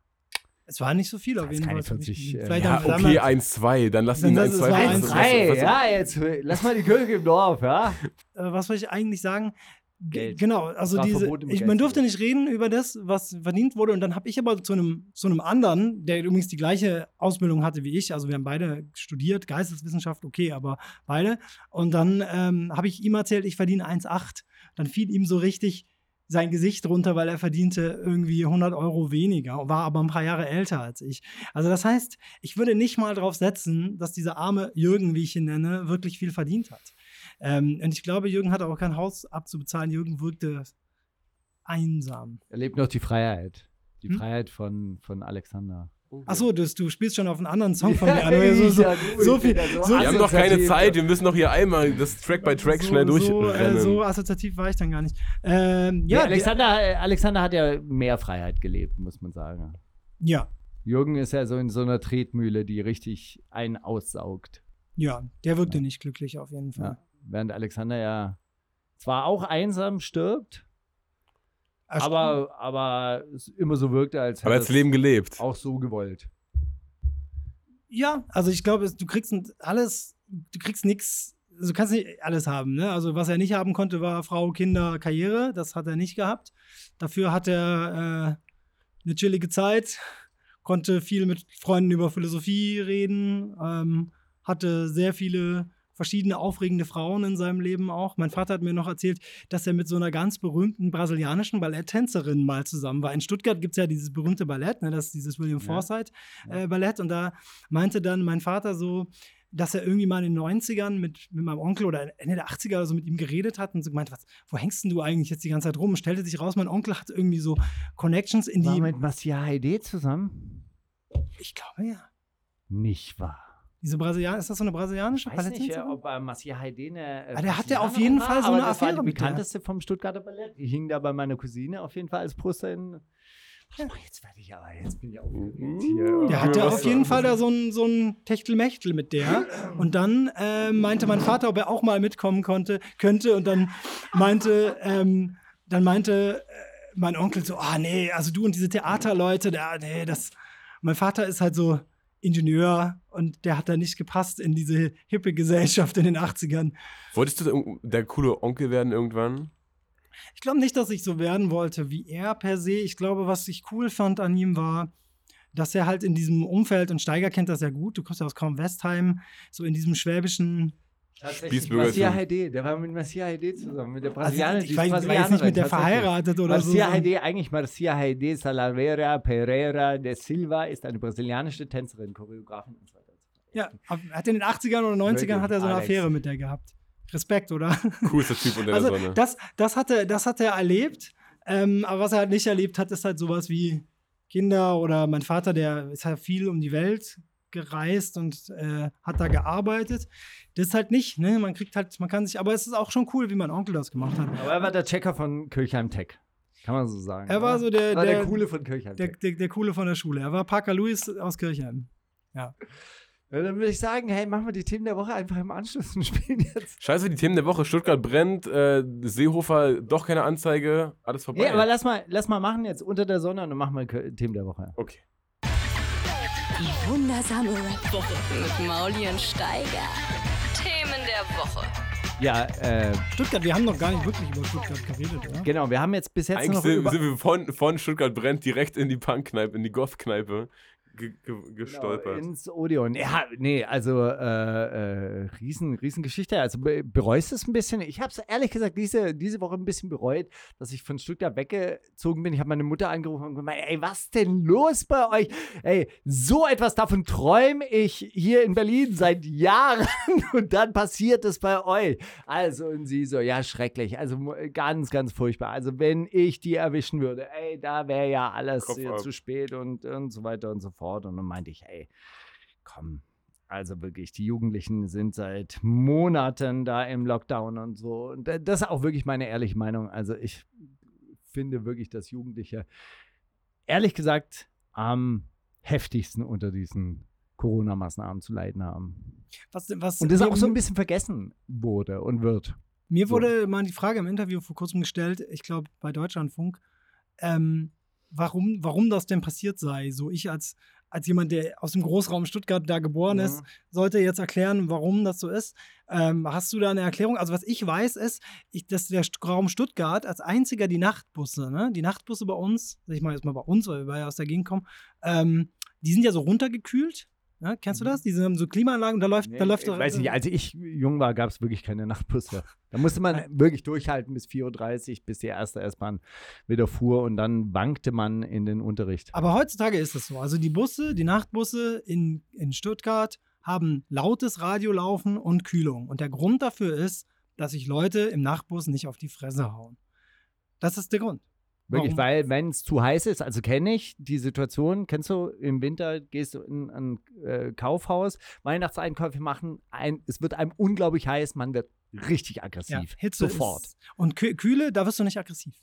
es war nicht so viel auf jeden Fall. keine für mich. 40, äh, Ja, okay, dann- 1-2. Dann lass ihn lass es 1-2. mal Was- 1-2. was- Hey, was- ja, jetzt lass mal die Kirche im Dorf, ja? (laughs) äh, was wollte ich eigentlich sagen? Geld. Genau, also diese, ich, man durfte nicht reden über das, was verdient wurde. Und dann habe ich aber zu einem, zu einem anderen, der übrigens die gleiche Ausbildung hatte wie ich, also wir haben beide studiert, Geisteswissenschaft, okay, aber beide. Und dann ähm, habe ich ihm erzählt, ich verdiene 1,8. Dann fiel ihm so richtig sein Gesicht runter, weil er verdiente irgendwie 100 Euro weniger, war aber ein paar Jahre älter als ich. Also das heißt, ich würde nicht mal darauf setzen, dass dieser arme Jürgen, wie ich ihn nenne, wirklich viel verdient hat. Ähm, und ich glaube, Jürgen hatte auch kein Haus abzubezahlen. Jürgen wirkte einsam. Er lebt noch die Freiheit. Die Hm? Freiheit von, von Alexander. Achso, du, du spielst schon auf einen anderen Song von mir an. weil (laughs) So, so, Ja, du, so viel, ja so Wir haben doch keine. Zeit. Wir müssen noch hier einmal das Track by Track so, schnell so, durchrennen. äh, so assoziativ war ich dann gar nicht. Ähm, Ja, ja, Alexander, äh, Alexander hat ja mehr Freiheit gelebt, muss man sagen. ja, Jürgen ist ja so in so einer Tretmühle, die richtig einen aussaugt. ja, der wirkte nicht glücklich auf jeden Fall. Während Alexander ja zwar auch einsam stirbt, Erst- aber, aber es immer so wirkte, als Aber er das Leben gelebt. auch so gewollt. Ja, also ich glaube, es- du kriegst alles, du kriegst nichts, du kannst nicht alles haben. Ne? Also was er nicht haben konnte, war Frau, Kinder, Karriere. Das hat er nicht gehabt. Dafür hat er äh, eine chillige Zeit, konnte viel mit Freunden über Philosophie reden, ähm, hatte sehr viele verschiedene aufregende Frauen in seinem Leben auch. Mein Vater hat mir noch erzählt, dass er mit so einer ganz berühmten brasilianischen Balletttänzerin mal zusammen war. In Stuttgart gibt es ja dieses berühmte Ballett, ne, das ist dieses William Ja. Forsythe äh, Ballett. Und da meinte dann mein Vater so, dass er irgendwie mal in den 90ern mit, mit meinem Onkel oder Ende der 80er oder so mit ihm geredet hat und so gemeint, was, wo hängst denn du eigentlich jetzt die ganze Zeit rum? Und stellte sich raus, mein Onkel hat irgendwie so Connections in War die. mit Massia Heide zusammen? Ich glaube ja. Nicht wahr. Diese Brasilianer, ist das so eine brasilianische Ich weiß nicht, ob äh, Massia Heide eine. Äh, Ah, der hatte auf Brasilianerin jeden war, Fall so aber eine das war Affäre die mit der. bekannteste vom Stuttgarter Ballett. Die hing da bei meiner Cousine auf jeden Fall als Poster in. Warte mal, jetzt werde ich aber, jetzt bin ich aufgeregt hier. Der Ja, hatte auf jeden war- Fall da so ein, so ein Techtelmechtel mit der. Und dann äh, meinte mein Vater, ob er auch mal mitkommen konnte, könnte. Und dann meinte, ähm, dann meinte äh, mein Onkel so, ah nee, also du und diese Theaterleute, da, nee, das. Mein Vater ist halt so Ingenieur und der hat da nicht gepasst in diese hippe Gesellschaft in den 80ern. Wolltest du der- coole Onkel werden irgendwann? Ich glaube nicht, dass ich so werden wollte wie er per se. Ich glaube, was ich cool fand an ihm war, dass er halt in diesem Umfeld, und Steiger kennt das ja gut, du kommst ja aus Kaum-Westheim, so in diesem schwäbischen, Spießbürger sind- Heide, der war mit Massia Heide zusammen, mit der also Brasilianerin. ich weiß, war jetzt nicht mit der verheiratet oder so. Marcia Heide, eigentlich Marcia Heide Salavera Pereira de Silva ist eine brasilianische Tänzerin, Choreografin und so weiter. Ja, er hat in den 80ern oder 90ern hat er so eine Alex. Affäre mit der gehabt. Respekt, oder? Coolster Typ unter Also der Sonne. das, das, hat er, das hat er erlebt. Ähm, aber was er halt nicht erlebt hat, ist halt sowas wie Kinder oder mein Vater, der ist halt viel um die Welt gereist und äh, hat da gearbeitet. Das ist halt nicht, ne? Man kriegt halt, man kann sich, aber es ist auch schon cool, wie mein Onkel das gemacht hat. Aber er war der Checker von Kirchheim Tech. Kann man so sagen. Er war oder? so der, der, der, Coole von Kirchheim der, Tech. der, der Coole von der Schule. Er war Parker Lewis aus Kirchheim. Ja. Ja, dann würde ich sagen, hey, machen wir die Themen der Woche einfach im Anschluss und (laughs) spielen jetzt. Scheiße, die Themen der Woche. Stuttgart brennt, äh, Seehofer, doch keine Anzeige, alles vorbei. Ja, aber lass mal, lass mal machen jetzt unter der Sonne und dann machen wir Themen der Woche. okay. Die wundersame Rap-Woche mit Mauli und Steiger. Themen der Woche. Ja, äh, Stuttgart, wir haben noch gar nicht wirklich über Stuttgart geredet, oder? genau, wir haben jetzt bis jetzt Eigentlich noch sind, über, sind wir von, von Stuttgart brennt direkt in die Punk-Kneipe, in die Goth-Kneipe ge ge Genau, gestolpert. ins Odeon. Ja, nee, also äh, äh, riesen, Riesengeschichte. Also be bereust du es ein bisschen? Ich habe es ehrlich gesagt diese, diese Woche ein bisschen bereut, dass ich von Stuttgart weggezogen bin. Ich habe meine Mutter angerufen und gemeint, ey, was denn los bei euch? Ey, so etwas davon träume ich hier in Berlin seit Jahren (laughs) und dann passiert es bei euch. Also und sie so, ja, schrecklich. Also ganz, ganz furchtbar. Also wenn ich die erwischen würde, ey, da wäre ja alles zu spät und, und so weiter und so fort. Und dann meinte ich, ey, komm. Also wirklich, die Jugendlichen sind seit Monaten da im Lockdown und so. Und da- das ist auch wirklich meine ehrliche Meinung. Also ich finde wirklich, dass Jugendliche, ehrlich gesagt, am heftigsten unter diesen Corona-Maßnahmen zu leiden haben. Was, was, Und das auch so ein bisschen vergessen wurde und wird. Mir So. wurde mal die Frage im Interview vor kurzem gestellt, ich glaube bei Deutschlandfunk, ähm, warum, warum das denn passiert sei. So ich als, als jemand, der aus dem Großraum Stuttgart da geboren ist, sollte jetzt erklären, warum das so ist. Ähm, hast du da eine Erklärung? Also was ich weiß ist, ich, dass der Raum Stuttgart als einziger die Nachtbusse, ne? die Nachtbusse bei uns, sag ich mal jetzt mal bei uns, weil wir ja aus der Gegend kommen, ähm, die sind ja so runtergekühlt. Ne? Kennst du das? Die haben so Klimaanlagen und da läuft, Mhm. Nee, da läuft ich weiß nicht, als ich jung war, gab es wirklich keine Nachtbusse. Da musste man wirklich durchhalten bis 4.30 Uhr, bis die erste S-Bahn wieder fuhr und dann wankte man in den Unterricht. Aber heutzutage ist es so. Also die Busse, die Nachtbusse in, in Stuttgart haben lautes Radio laufen und Kühlung. Und der Grund dafür ist, dass sich Leute im Nachtbus nicht auf die Fresse hauen. Das ist der Grund. Wirklich, Warum? weil wenn es zu heiß ist, also kenne ich die Situation, kennst du, im Winter gehst du in ein äh, Kaufhaus, Weihnachtseinkäufe machen, ein, es wird einem unglaublich heiß, man wird richtig aggressiv. Hitze Sofort. Ist, und Kü Kühle, da wirst du nicht aggressiv.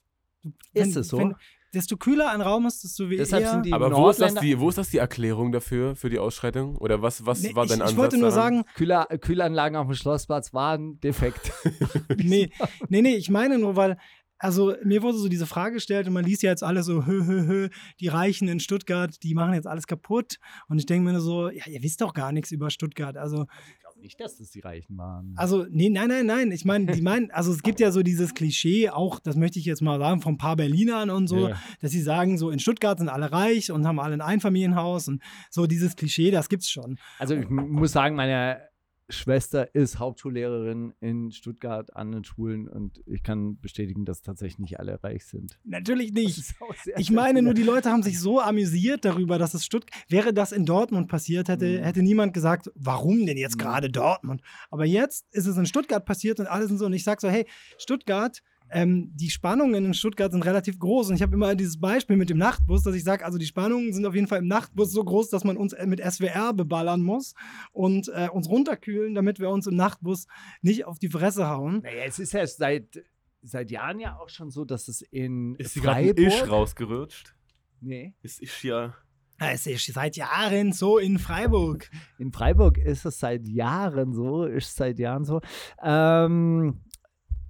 Du, Ist es so? desto kühler ein Raum ist, desto we- Deshalb sind die Aber wo ist, das die, wo ist das die Erklärung dafür, für die Ausschreitung? Oder was, was Nee, war ich, dein ich Ansatz? wollte nur daran? sagen, Kühler, Kühlanlagen auf dem Schlossplatz waren defekt. (laughs) nee, nee, nee, ich meine nur, weil, also mir wurde so diese Frage gestellt und man liest ja jetzt alle so, hö, hö, hö, die Reichen in Stuttgart, die machen jetzt alles kaputt. Und ich denke mir nur so, ja, ihr wisst doch gar nichts über Stuttgart. Also, ich glaube nicht, dass das die Reichen waren. also, nee, nein, nein, nein. Ich meine, die meinen, also es gibt ja so dieses Klischee, auch, das möchte ich jetzt mal sagen, von ein paar Berlinern und so, Ja. dass sie sagen, so in Stuttgart sind alle reich und haben alle ein Einfamilienhaus und so dieses Klischee, das gibt's schon. Also ich muss sagen, meine Schwester ist Hauptschullehrerin in Stuttgart an den Schulen und ich kann bestätigen, dass tatsächlich nicht alle reich sind. Natürlich nicht. Ich meine nur, die Leute haben sich so (laughs) amüsiert darüber, dass es Stuttgart. Wäre das in Dortmund passiert, hätte, Mhm. hätte niemand gesagt, warum denn jetzt Mhm. gerade Dortmund? Aber jetzt ist es in Stuttgart passiert und alle sind so. Und ich sage so, hey, Stuttgart, ähm, die Spannungen in Stuttgart sind relativ groß. Und ich habe immer dieses Beispiel mit dem Nachtbus, dass ich sage, also die Spannungen sind auf jeden Fall im Nachtbus so groß, dass man uns mit SWR beballern muss und äh, uns runterkühlen, damit wir uns im Nachtbus nicht auf die Fresse hauen. Naja, es ist ja seit, seit Jahren ja auch schon so, dass es in Ist hier gerade ein Freiburg... Isch rausgerutscht? Nee. Ist Isch ja. Es ist seit Jahren so in Freiburg. In Freiburg ist es seit Jahren so, ist seit Jahren so, ähm,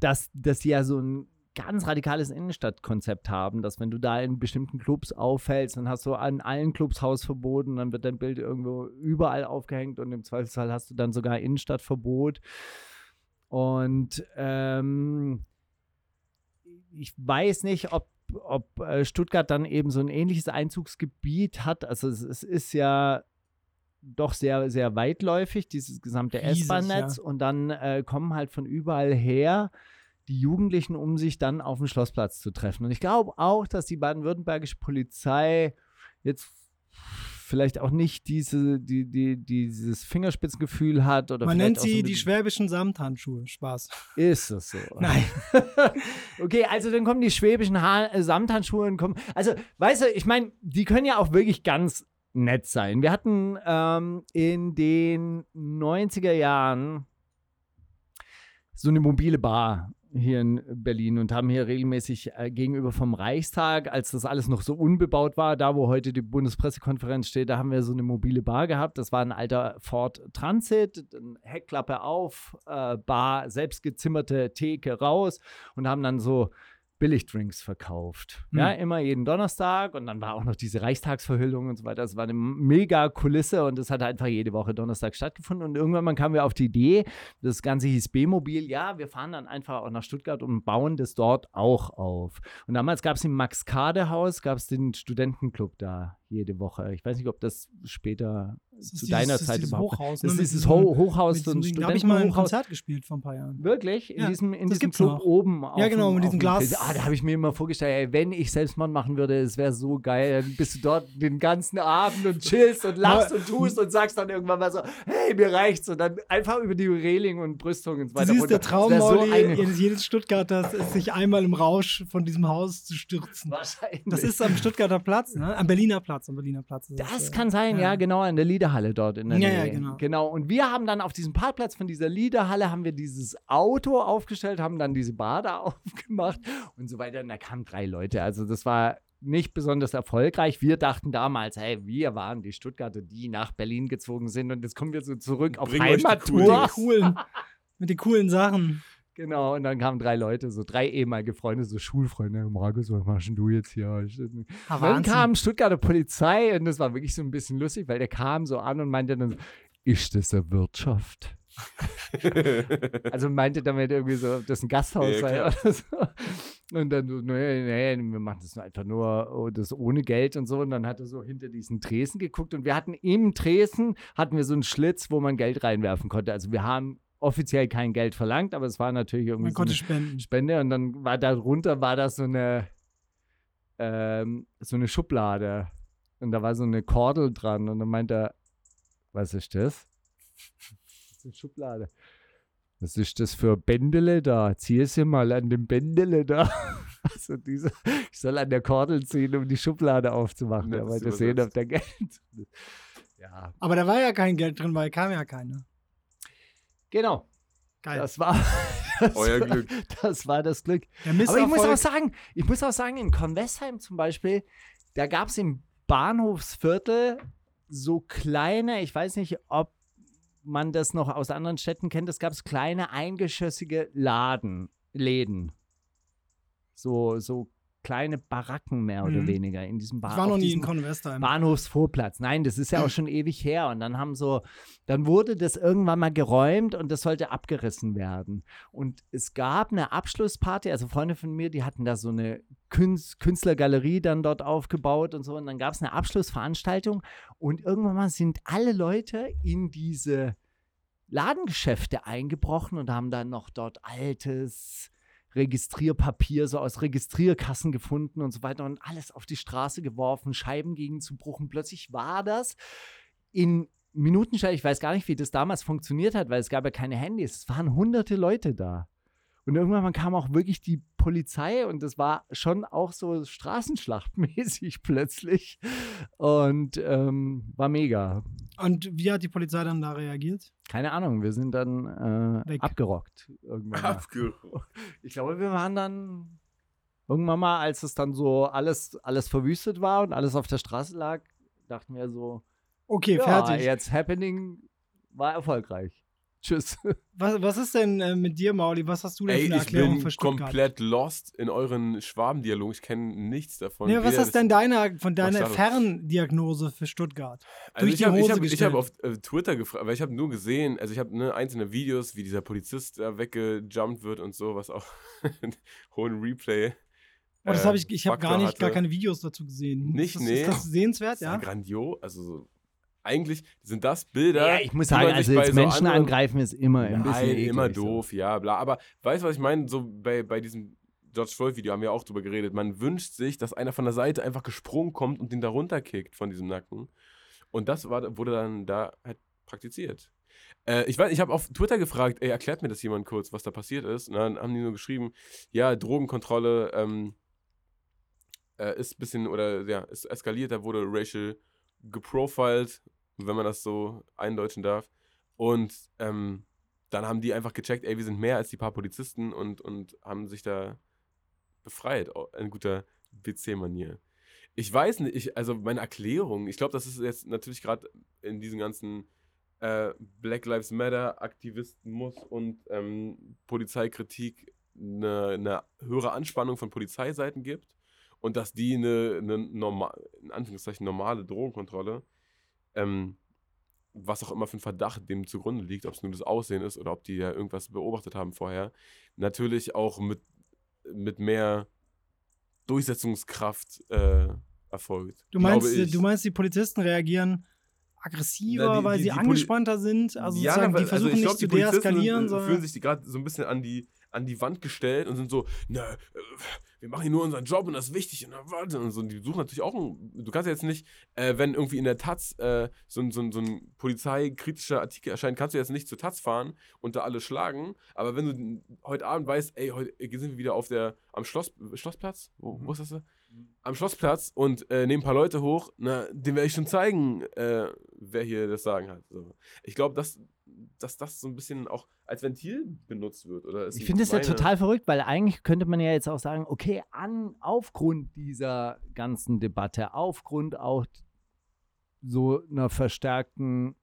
dass, dass die ja so ein ganz radikales Innenstadtkonzept haben, dass wenn du da in bestimmten Clubs auffällst, dann hast du an allen Clubs Hausverbot und dann wird dein Bild irgendwo überall aufgehängt und im Zweifelsfall hast du dann sogar Innenstadtverbot. Und ähm, ich weiß nicht, ob, ob äh, Stuttgart dann eben so ein ähnliches Einzugsgebiet hat. Also es, es ist ja doch sehr, sehr weitläufig, dieses gesamte S-Bahn-Netz. Und dann äh, kommen halt von überall her die Jugendlichen, um sich dann auf dem Schlossplatz zu treffen. Und ich glaube auch, dass die baden-württembergische Polizei jetzt vielleicht auch nicht diese, die, die, dieses Fingerspitzengefühl hat. Oder Man nennt so sie ein die schwäbischen Samthandschuhe. Spaß. Ist es so? (laughs) Nein. (laughs) okay, also dann kommen die schwäbischen ha Samthandschuhe und kommen. Also, weißt du, ich meine, die können ja auch wirklich ganz nett sein. Wir hatten ähm, in den 90er Jahren so eine mobile Bar hier in Berlin und haben hier regelmäßig äh, gegenüber vom Reichstag, als das alles noch so unbebaut war, da wo heute die Bundespressekonferenz steht, da haben wir so eine mobile Bar gehabt. Das war ein alter Ford Transit, Heckklappe auf, äh, Bar, selbstgezimmerte Theke raus und haben dann so Billigdrinks verkauft. Hm. Ja, immer jeden Donnerstag und dann war auch noch diese Reichstagsverhüllung und so weiter. Das war eine mega Kulisse und das hat einfach jede Woche Donnerstag stattgefunden. Und irgendwann mal kamen wir auf die Idee, das Ganze hieß B-Mobil, ja, wir fahren dann einfach auch nach Stuttgart und bauen das dort auch auf. Und damals gab es im Max-Kade-Haus, gab es den Studentenclub da jede Woche. Ich weiß nicht, ob das später Das zu ist deiner dieses- das ist Zeit dieses überhaupt. Hochhaus, das ne, ist dieses diesem- Ho Hochhaus, diesem Ding. Da habe ich mal ein. Konzert gespielt vor ein paar Jahren. Wirklich? In Ja, diesem, in das diesem Club noch. oben Ja, genau, mit diesem Glas. Ah, da habe ich mir immer vorgestellt, ey, wenn ich Selbstmord machen würde, es wäre so geil. Dann bist du dort den ganzen Abend und chillst und lachst und tust und sagst dann irgendwann mal so, hey, mir reicht's. Und dann einfach über die Reling und Brüstung und so weiter. siehst, runter. der Traum, Das wär so Mauli, eine- jedes- jedes Stuttgarters ist, sich einmal im Rausch von diesem Haus zu stürzen. (laughs) Wahrscheinlich. Das ist am Stuttgarter Platz, ne? Am Berliner Platz, am Berliner Platz. ist Das äh, kann sein, ja. ja. genau, in der Liederhalle dort in der Ja, Nähe. ja, genau. Genau. Und wir haben dann auf diesem Parkplatz von dieser Liederhalle haben wir dieses Auto aufgestellt, haben dann diese Bar da (laughs) aufgemacht und so weiter. Und da kamen drei Leute. Also das war nicht besonders erfolgreich. Wir dachten damals, hey, wir waren die Stuttgarter, die nach Berlin gezogen sind und jetzt kommen wir so zurück auf Heimattour. (laughs) mit den coolen Sachen. Genau, und dann kamen drei Leute, so drei ehemalige Freunde, so Schulfreunde. Markus, was machst denn du jetzt hier? Ich- Ah, dann Wahnsinn. kam Stuttgarter Polizei und das war wirklich so ein bisschen lustig, weil der kam so an und meinte dann, so, ist das eine Wirtschaft? (laughs) also meinte damit irgendwie so, ob das ein Gasthaus Ja, sei klar. oder so. Und dann so, nee, nee, wir machen das einfach nur oh, das ohne Geld und so. Und dann hat er so hinter diesen Tresen geguckt und wir hatten im Tresen, hatten wir so einen Schlitz, wo man Geld reinwerfen konnte. Also wir haben offiziell kein Geld verlangt, aber es war natürlich irgendwie Man so konnte eine spenden. Spende und dann war darunter war das so eine ähm, so eine Schublade und da war so eine Kordel dran und dann meinte er, was ist das? Das ist eine Schublade. Was ist das für Bändele da? Zieh sie mal an dem Bändele da. (laughs) Also diese, ich soll an der Kordel ziehen, um die Schublade aufzumachen. Nett Er wollte übersetzt. sehen, ob der Geld. Ja, (laughs) Aber da war ja kein Geld drin, weil kam ja keine. Genau. Geil. Das war (laughs) das, Euer war, Glück. das war das Glück. Der Aber ich muss auch sagen, ich muss auch sagen, in Convestheim zum Beispiel, da gab es im Bahnhofsviertel so kleine, ich weiß nicht, ob man das noch aus anderen Städten kennt, es gab kleine eingeschossige Laden, Läden. So, so kleine Baracken mehr oder Mhm. weniger in diesem ich Bar. war noch nie in Convestheim. Bahnhofsvorplatz. Nein, das ist ja auch schon ewig her. Und dann haben so, dann wurde das irgendwann mal geräumt und das sollte abgerissen werden. Und es gab eine Abschlussparty, also Freunde von mir, die hatten da so eine Künst Künstlergalerie dann dort aufgebaut und so. Und dann gab es eine Abschlussveranstaltung und irgendwann mal sind alle Leute in diese Ladengeschäfte eingebrochen und haben dann noch dort altes Registrierpapier so aus Registrierkassen gefunden und so weiter und alles auf die Straße geworfen, Scheiben gegen zu bruchen. Plötzlich war das in Minutenschall, ich weiß gar nicht, wie das damals funktioniert hat, weil es gab ja keine Handys. Es waren hunderte Leute da. Und irgendwann kam auch wirklich die Polizei und das war schon auch so straßenschlachtmäßig (laughs) plötzlich. Und ähm, war mega. Und wie hat die Polizei dann da reagiert? Keine Ahnung, wir sind dann äh, abgerockt irgendwann. Abgerockt. (laughs) Ich glaube, wir waren dann irgendwann mal, als es dann so alles, alles verwüstet war und alles auf der Straße lag, dachten wir so, Okay, ja, fertig. jetzt Happening war erfolgreich. Tschüss. (laughs) Was, was ist denn äh, mit dir, Mauli? Was hast du denn Ey, für eine ich Erklärung bin für Stuttgart? komplett lost in euren Schwabendialog. Ich kenne nichts davon. Ja, was ist denn deine, von deiner. Ferndiagnose für Stuttgart? Also durch ich habe ich hab, ich hab auf äh, Twitter gefragt, weil ich habe nur gesehen, also ich habe ne, einzelne Videos, wie dieser Polizist da weggejumpt wird und so, was auch (laughs) hohen Replay. Oh, das äh, habe ich, ich habe gar gar keine Videos dazu gesehen. Nicht? ist das, Nee. Ist das sehenswert, Das war ja? grandios. Also so, eigentlich sind das Bilder. Ja, ich muss die sagen, also jetzt so Menschen anderen- angreifen ist immer ein bisschen Nein, eklig, immer so. doof, ja, bla. Aber weißt du, was ich meine? So bei, bei diesem George Floyd-Video haben wir auch drüber geredet. Man wünscht sich, dass einer von der Seite einfach gesprungen kommt und den da runterkickt von diesem Nacken. Und das war, wurde dann da halt praktiziert. Äh, ich weiß, ich habe auf Twitter gefragt, ey, erklärt mir das jemand kurz, was da passiert ist. Und dann haben die nur geschrieben, ja, Drogenkontrolle ähm, äh, ist ein bisschen, oder ja, ist eskaliert, da wurde racial geprofiled, wenn man das so eindeutschen darf. Und ähm, dann haben die einfach gecheckt, ey, wir sind mehr als die paar Polizisten und, und haben sich da befreit, in guter BC-Manier. Ich weiß nicht, ich, also meine Erklärung, ich glaube, das ist jetzt natürlich gerade in diesen ganzen äh, Black Lives Matter Aktivismus und ähm, Polizeikritik eine, eine höhere Anspannung von Polizeiseiten gibt und dass die eine, eine normal, in Anführungszeichen normale Drogenkontrolle ähm, was auch immer für ein Verdacht dem zugrunde liegt, ob es nur das Aussehen ist oder ob die ja irgendwas beobachtet haben vorher, natürlich auch mit, mit mehr Durchsetzungskraft äh, erfolgt. Du meinst, ich. du meinst, die Polizisten reagieren aggressiver, Na, die- weil die- sie die Poli- angespannter sind? Also Ja, sozusagen, die versuchen also ich nicht glaub, zu deeskalieren, sondern. fühlen sich die gerade so ein bisschen an die, an die Wand gestellt und sind so, na, äh, wir machen hier nur unseren Job und das ist wichtig und, warte, und so. Und die suchen natürlich auch, ein, du kannst ja jetzt nicht, äh, wenn irgendwie in der Taz äh, so, ein- so, so ein polizeikritischer Artikel erscheint, kannst du jetzt nicht zur Taz fahren und da alle schlagen, aber wenn du heute Abend weißt, ey, heute sind wir wieder auf der, am Schloss, Schlossplatz, wo, wo ist das? da? Am Schlossplatz und äh, nehmen ein paar Leute hoch, na, dem werde ich schon zeigen, äh, wer hier das Sagen hat. So. Ich glaube, dass, dass das so ein bisschen auch als Ventil benutzt wird. Oder ist Ich finde es ja total verrückt, weil eigentlich könnte man ja jetzt auch sagen, okay, an, aufgrund dieser ganzen Debatte, aufgrund auch so einer verstärkten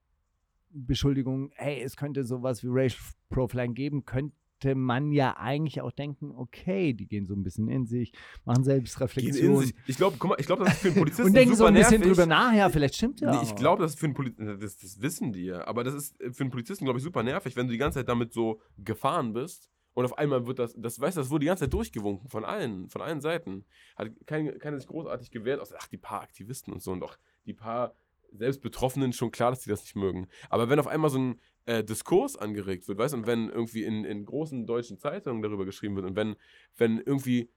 Beschuldigung, hey, es könnte sowas wie Racial Profiling geben, könnte man ja eigentlich auch denken, okay, die gehen so ein bisschen in sich, machen Gehen in Selbstreflexion sich. Ich glaube, ich das ist für einen (laughs) Polizisten und denken so ein bisschen nervig. drüber nach, ja, vielleicht stimmt ja Nee, ich glaube, das ist für einen Polizisten, das, das wissen die ja, aber das ist äh, für einen Polizisten, glaube ich, super nervig, wenn du die ganze Zeit damit so gefahren bist und auf einmal wird das, das weißt du, das wurde die ganze Zeit durchgewunken von allen, von allen Seiten. Hat kein, keiner sich großartig gewehrt, außer, ach, die paar Aktivisten und so und auch die paar selbst Betroffenen schon klar, dass die das nicht mögen. Aber wenn auf einmal so ein äh, Diskurs angeregt wird, weißt du, und wenn irgendwie in, in großen deutschen Zeitungen darüber geschrieben wird und wenn, wenn irgendwie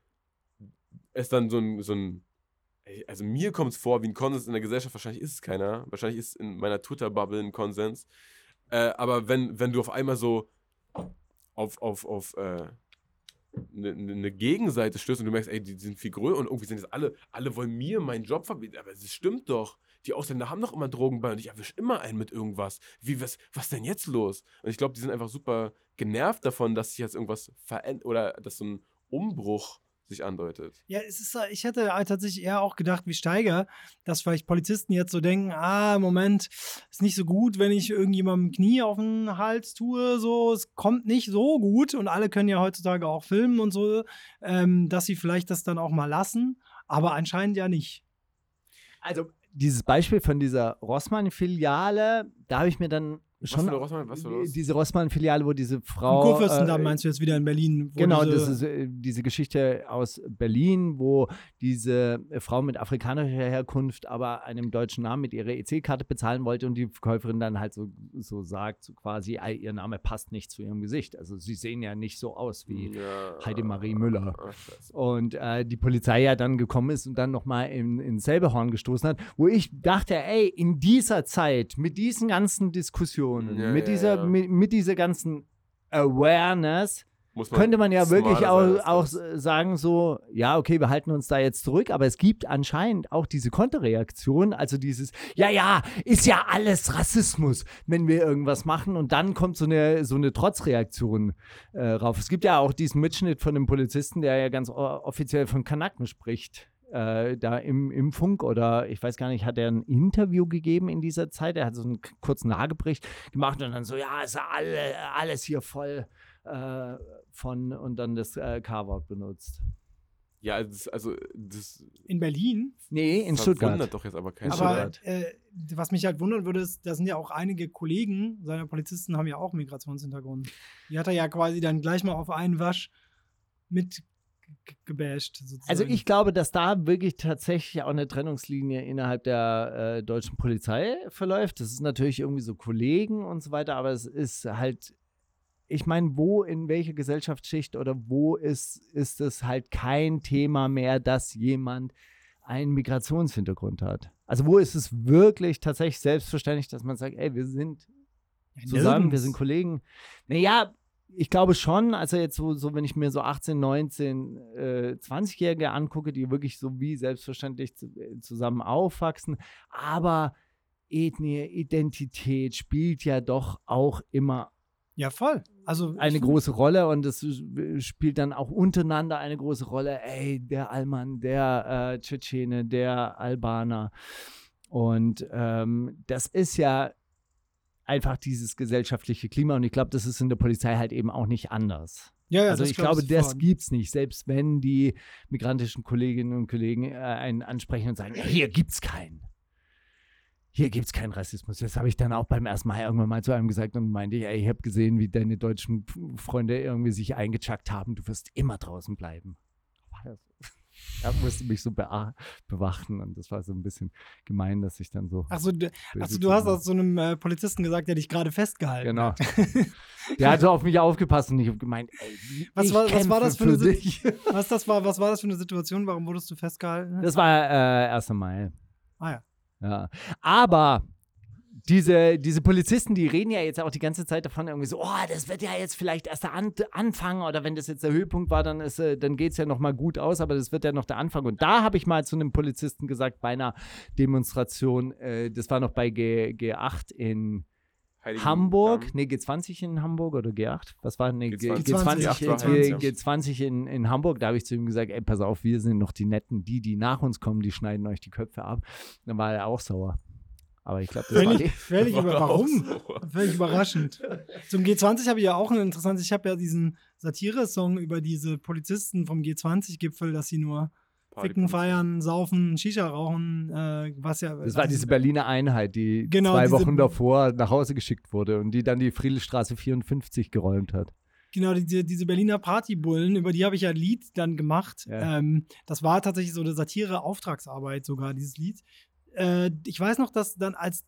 es dann so ein, so ein also mir kommt es vor wie ein Konsens in der Gesellschaft, wahrscheinlich ist es keiner, wahrscheinlich ist in meiner Twitter-Bubble ein Konsens, äh, aber wenn, wenn du auf einmal so auf, auf, auf äh, eine ne Gegenseite stößt und du merkst, ey, die sind viel größer und irgendwie sind jetzt alle, alle wollen mir meinen Job verbieten, aber es stimmt doch. Die Ausländer haben doch immer Drogen bei und ich erwische immer einen mit irgendwas. Wie, was, was denn jetzt los? Und ich glaube, die sind einfach super genervt davon, dass sich jetzt irgendwas verändert oder dass so ein Umbruch sich andeutet. Ja, es ist, ich hätte halt tatsächlich eher auch gedacht, wie Steiger, dass vielleicht Polizisten jetzt so denken, ah, Moment, ist nicht so gut, wenn ich irgendjemandem Knie auf den Hals tue, so, es kommt nicht so gut und alle können ja heutzutage auch filmen und so, ähm, dass sie vielleicht das dann auch mal lassen, aber anscheinend ja nicht. also dieses Beispiel von dieser Rossmann-Filiale, da habe ich mir dann schon für eine Rossmann- was für los? diese Rossmann-Filiale, wo diese Frau Kurfürstendamm äh, meinst du jetzt wieder in Berlin? wo Genau, diese- das ist äh, diese Geschichte aus Berlin, wo diese Frau mit afrikanischer Herkunft aber einem deutschen Namen mit ihrer EC-Karte bezahlen wollte und die Verkäuferin dann halt so, so sagt, so quasi, "Ei, ihr Name passt nicht zu ihrem Gesicht. Also sie sehen ja nicht so aus wie Ja. Heidemarie Müller. Ach. Und äh, die Polizei ja dann gekommen ist und dann nochmal in, ins selbe Horn gestoßen hat, wo ich dachte, ey, in dieser Zeit, mit diesen ganzen Diskussionen, Ja, mit, ja, dieser, ja. Mit, mit dieser ganzen Awareness, Muss könnte man ja wirklich auch, auch sagen, so, ja, okay, wir halten uns da jetzt zurück, aber es gibt anscheinend auch diese Konterreaktion, also dieses, ja, ja, ist ja alles Rassismus, wenn wir irgendwas machen und dann kommt so eine, so eine Trotzreaktion äh, rauf. Es gibt ja auch diesen Mitschnitt von dem Polizisten, der ja ganz offiziell von Kanaken spricht. Äh, da im, im Funk oder ich weiß gar nicht, hat er ein Interview gegeben in dieser Zeit? Er hat so einen kurzen Nagebericht gemacht und dann so, ja, ist alle, alles hier voll äh, von und dann das äh, K-Wort benutzt. Ja, das, also das in Berlin. Nee, in Stuttgart. doch jetzt aber keinen. Aber Stuttgart. äh, was mich halt wundern würde, ist, da sind ja auch einige Kollegen seiner Polizisten haben ja auch Migrationshintergrund. Die hat er ja quasi dann gleich mal auf einen Wasch mit gebasht. Sozusagen. Also ich glaube, dass da wirklich tatsächlich auch eine Trennungslinie innerhalb der äh, deutschen Polizei verläuft. Das ist natürlich irgendwie so Kollegen und so weiter, aber es ist halt, ich meine, wo, in welcher Gesellschaftsschicht oder wo ist, ist es halt kein Thema mehr, dass jemand einen Migrationshintergrund hat? Also wo ist es wirklich tatsächlich selbstverständlich, dass man sagt, ey, wir sind zusammen, wir nirgends. sind Kollegen. Naja, ich glaube schon, also jetzt so, so wenn ich mir so 18, 19, äh, 20-Jährige angucke, die wirklich so wie selbstverständlich äh, zusammen aufwachsen, aber Ethnie, Identität spielt ja doch auch immer Ja, voll. Also eine große Rolle und es spielt dann auch untereinander eine große Rolle. Ey, der Alman, der äh, Tschetschene, der Albaner. Und ähm, das ist ja einfach dieses gesellschaftliche Klima und ich glaube, das ist in der Polizei halt eben auch nicht anders. Ja, ja, also ich glaub glaube, das sofort. gibt's nicht, selbst wenn die migrantischen Kolleginnen und Kollegen äh, einen ansprechen und sagen, hier gibt's keinen. Hier gibt's keinen Rassismus. Das habe ich dann auch beim ersten Mal irgendwann mal zu einem gesagt und meinte, ey, ich habe gesehen, wie deine deutschen Freunde irgendwie sich eingechackt haben. Du wirst immer draußen bleiben. War das? Er musste mich so bewachen und das war so ein bisschen gemein, dass ich dann so. Achso, du, achso, du hast aus so einem äh, Polizisten gesagt, der dich gerade festgehalten Genau. hat. (laughs) Der hat so auf mich aufgepasst und ich habe gemeint, ey, (laughs) Was war- was war das für eine Sit- dich. (laughs) Was, das war, was war das für eine Situation? Warum wurdest du festgehalten? Das war äh, 1. Mai. ah ja. Ja. Aber diese, diese Polizisten, die reden ja jetzt auch die ganze Zeit davon, irgendwie so, oh, das wird ja jetzt vielleicht erst der An Anfang oder wenn das jetzt der Höhepunkt war, dann, ist, äh, dann geht es ja noch mal gut aus, aber das wird ja noch der Anfang. Und da habe ich mal zu einem Polizisten gesagt, bei einer Demonstration, äh, das war noch bei G, G8 in Heiligen Hamburg, Damm. nee, G20 in Hamburg oder G8? Was war nee, G- G20. G20, G8 war G20, Heinz, G20 in, in Hamburg? Da habe ich zu ihm gesagt, ey, pass auf, wir sind noch die Netten, die, die nach uns kommen, die schneiden euch die Köpfe ab. Dann war er auch sauer. Aber ich glaube, das war Völlig, (laughs) völlig über, warum? so. Völlig überraschend. Zum G20 habe ich ja auch ein interessantes, ich habe ja diesen Satire-Song über diese Polizisten vom G20-Gipfel, dass sie nur ficken, feiern, saufen, Shisha rauchen, äh, was ja. Das war diese Berliner Einheit, die Genau, zwei diese- Wochen davor nach Hause geschickt wurde und die dann die Friedrichstraße 54 geräumt hat. Genau, diese, diese Berliner Partybullen, über die habe ich ja ein Lied dann gemacht. Ja. Ähm, das war tatsächlich so eine Satire-Auftragsarbeit sogar, dieses Lied. Äh, ich weiß noch, dass dann als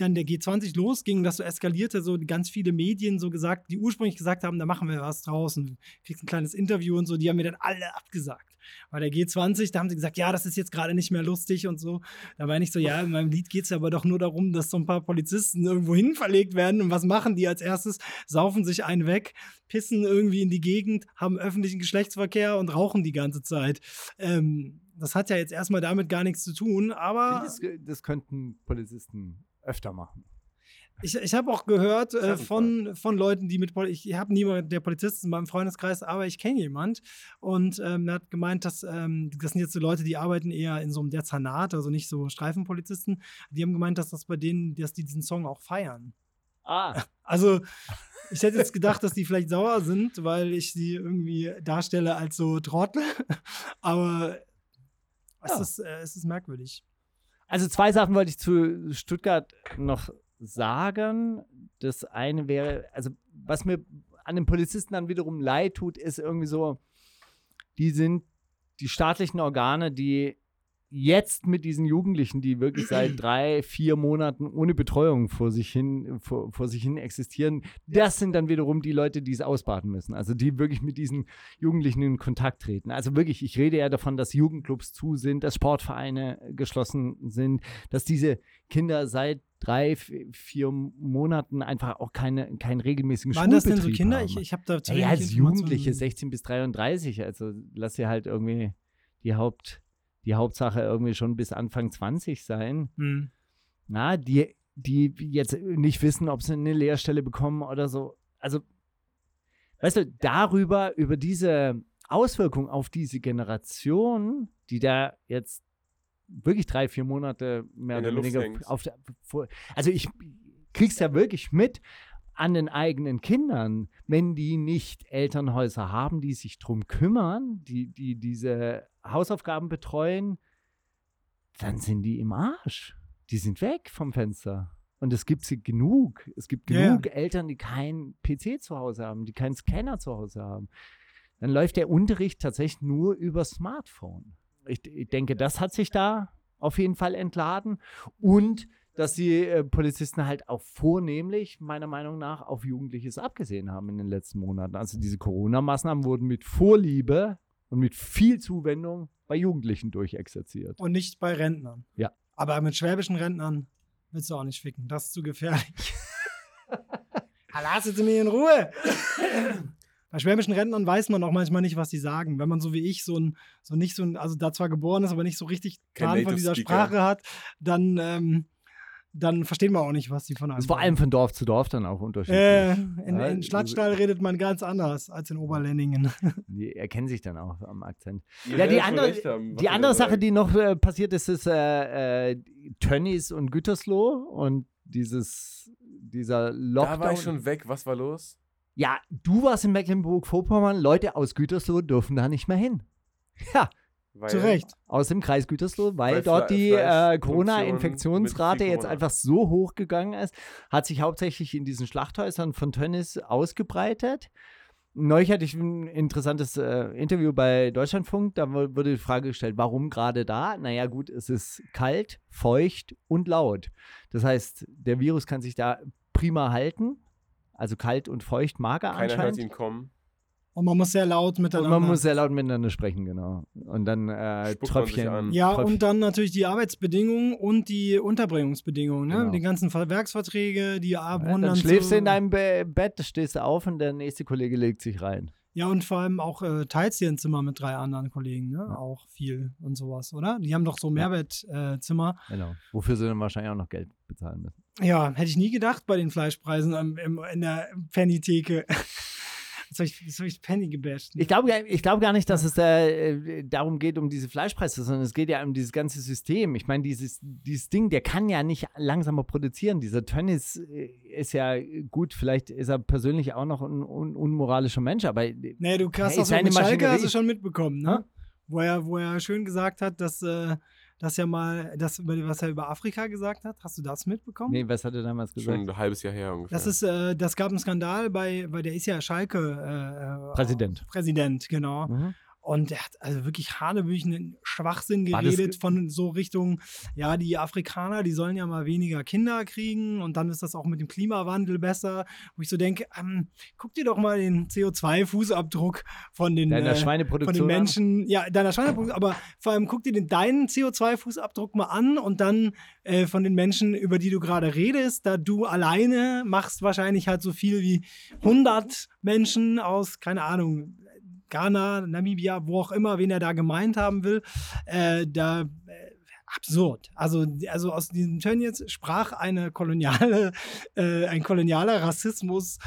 dann der G20 losging, das so eskalierte, so ganz viele Medien so gesagt, die ursprünglich gesagt haben, da machen wir was draus und kriegst ein kleines Interview und so, die haben mir dann alle abgesagt. Bei der G20, da haben sie gesagt, ja, das ist jetzt gerade nicht mehr lustig und so. Da meine ich so, ja, in meinem Lied geht es aber doch nur darum, dass so ein paar Polizisten irgendwo hin verlegt werden und was machen die als erstes? Saufen sich einen weg, pissen irgendwie in die Gegend, haben öffentlichen Geschlechtsverkehr und rauchen die ganze Zeit. Ähm, das hat ja jetzt erstmal damit gar nichts zu tun, aber Das, das könnten Polizisten öfter machen. ich, ich habe auch gehört äh, von, von Leuten, die mit Poli ich habe niemand, der Polizist ist in meinem Freundeskreis, aber ich kenne jemand und ähm, er hat gemeint, dass ähm, das sind jetzt so Leute, die arbeiten eher in so einem Dezernat, also nicht so Streifenpolizisten. Die haben gemeint, dass das bei denen, dass die diesen Song auch feiern. Ah, (laughs) Also, ich hätte jetzt gedacht, dass die vielleicht sauer sind, weil ich sie irgendwie darstelle als so Trottel. (laughs) Aber es, Ja. ist, äh, es ist merkwürdig. Also zwei Sachen wollte ich zu Stuttgart noch sagen. Das eine wäre, also was mir an den Polizisten dann wiederum leid tut, ist irgendwie so, die sind die staatlichen Organe, die jetzt mit diesen Jugendlichen, die wirklich seit (clears throat) drei, vier Monaten ohne Betreuung vor sich hin, vor, vor sich hin existieren, das sind dann wiederum die Leute, die es ausbaden müssen. Also die wirklich mit diesen Jugendlichen in Kontakt treten. Also wirklich, ich rede ja davon, dass Jugendclubs zu sind, dass Sportvereine geschlossen sind, dass diese Kinder seit drei, vier Monaten einfach auch keine, keinen regelmäßigen Waren das denn so Schulbetrieb Kinder? haben. Ich, ich habe da Ja, als. Jugendliche, 16 bis 33, also lass dir halt irgendwie die Haupt, die Hauptsache irgendwie schon bis Anfang 20 sein. Hm. Na, die, die jetzt nicht wissen, ob sie eine Lehrstelle bekommen oder so. Also, weißt du, darüber, über diese Auswirkung auf diese Generation, die da jetzt wirklich drei, vier Monate mehr In oder weniger auf der, also ich krieg's ja wirklich mit an den eigenen Kindern, wenn die nicht Elternhäuser haben, die sich drum kümmern, die, die diese Hausaufgaben betreuen, dann sind die im Arsch. Die sind weg vom Fenster. Und es gibt sie genug. Es gibt genug Eltern, die keinen PC zu Hause haben, die keinen Scanner zu Hause haben. Dann läuft der Unterricht tatsächlich nur über Smartphone. Ich, ich denke, das hat sich da auf jeden Fall entladen. Und dass die äh, Polizisten halt auch vornehmlich, meiner Meinung nach, auf Jugendliches abgesehen haben in den letzten Monaten. Also diese Corona-Maßnahmen wurden mit Vorliebe und mit viel Zuwendung bei Jugendlichen durchexerziert. Und nicht bei Rentnern. Ja. Aber mit schwäbischen Rentnern willst du auch nicht ficken. Das ist zu gefährlich. (laughs) Lass jetzt mich in Ruhe. Bei schwäbischen Rentnern weiß man auch manchmal nicht, was sie sagen. Wenn man so wie ich so ein, so nicht so ein, also da zwar geboren ist, aber nicht so richtig Plan von dieser Speaker. Sprache hat, dann, ähm, dann verstehen wir auch nicht, was sie von einem ist vor allem von Dorf zu Dorf dann auch unterschiedlich. Äh, in, Ja, in Schlattstall redet man ganz anders als in Oberlenningen. (laughs) Die erkennen sich dann auch am Akzent. Ihr Ja, die andere, haben, die andere Sache, die noch äh, passiert ist, ist äh, äh, Tönnies und Gütersloh und dieses, dieser Lockdown. Da war ich schon weg. Was war los? Ja, du warst in Mecklenburg-Vorpommern, Leute aus Gütersloh dürfen da nicht mehr hin. Ja, Weil, Zu Recht. aus dem Kreis Gütersloh, weil Weil dort die äh, Corona-Infektionsrate jetzt einfach so hoch gegangen ist, hat sich hauptsächlich in diesen Schlachthäusern von Tönnies ausgebreitet. neulich hatte ich ein interessantes äh, Interview bei Deutschlandfunk. Da wu- wurde die Frage gestellt, warum gerade da? Naja, gut, es ist kalt, feucht und laut. Das heißt, der Virus kann sich da prima halten. Also kalt und feucht mag er Keiner hört anscheinend. ihn kommen. Und man muss sehr laut Und miteinander. man muss sehr laut miteinander sprechen, genau. Und dann äh, Tröpfchen. an. ja, Tröpfchen. und dann natürlich die Arbeitsbedingungen und die Unterbringungsbedingungen, ne? Genau. Die ganzen Ver- Werksverträge, die Ja, wurden dann schläfst du in deinem Be Bett, stehst du auf und der nächste Kollege legt sich rein. Ja, und vor allem auch äh, teilst dir ein Zimmer mit drei anderen Kollegen, ne? Auch viel und sowas, oder? Die haben doch so Mehrbettzimmer. Äh, Zimmer. Genau. Wofür sie dann wahrscheinlich auch noch Geld bezahlen müssen. Ja, hätte ich nie gedacht bei den Fleischpreisen im, im, in der Penny-Theke. (laughs) Jetzt habe ich, jetzt hab ich Penny gebasht. ne? Ich glaube ich glaub gar nicht, dass es äh, darum geht, um diese Fleischpreise, sondern es geht ja um dieses ganze System. Ich meine, dieses, dieses Ding, der kann ja nicht langsamer produzieren. Dieser Tönnies äh, ist ja gut, vielleicht ist er persönlich auch noch ein un unmoralischer Mensch, aber äh, Nee, du hast das mit Schalke hast du schon mitbekommen, ne? Wo er, wo er schön gesagt hat, dass, äh, dass ja mal, das, was er über Afrika gesagt hat. Hast du das mitbekommen? nee, was hat er damals Schon gesagt? ein halbes Jahr her ungefähr. Das ist, äh, das gab einen Skandal bei, weil der ist ja Schalke äh, äh, Präsident. Präsident, genau. Mhm. Und er hat also wirklich hanebüchenen Schwachsinn geredet von so Richtung, ja, die Afrikaner, die sollen ja mal weniger Kinder kriegen und dann ist das auch mit dem Klimawandel besser. Wo ich so denke, ähm, guck dir doch mal den CO2-Fußabdruck von den, Deiner äh, von Schweineproduktion. den an? Menschen, ja, deiner Schweineproduktion, aber vor allem guck dir den, deinen CO2-Fußabdruck mal an und dann äh, von den Menschen, über die du gerade redest, da du alleine machst wahrscheinlich halt so viel wie 100 Menschen aus, keine Ahnung, Ghana, Namibia, wo auch immer, wen er da gemeint haben will, äh, da äh, absurd. Also, also aus diesem Tönnies sprach eine koloniale, (laughs) äh, ein kolonialer Rassismus,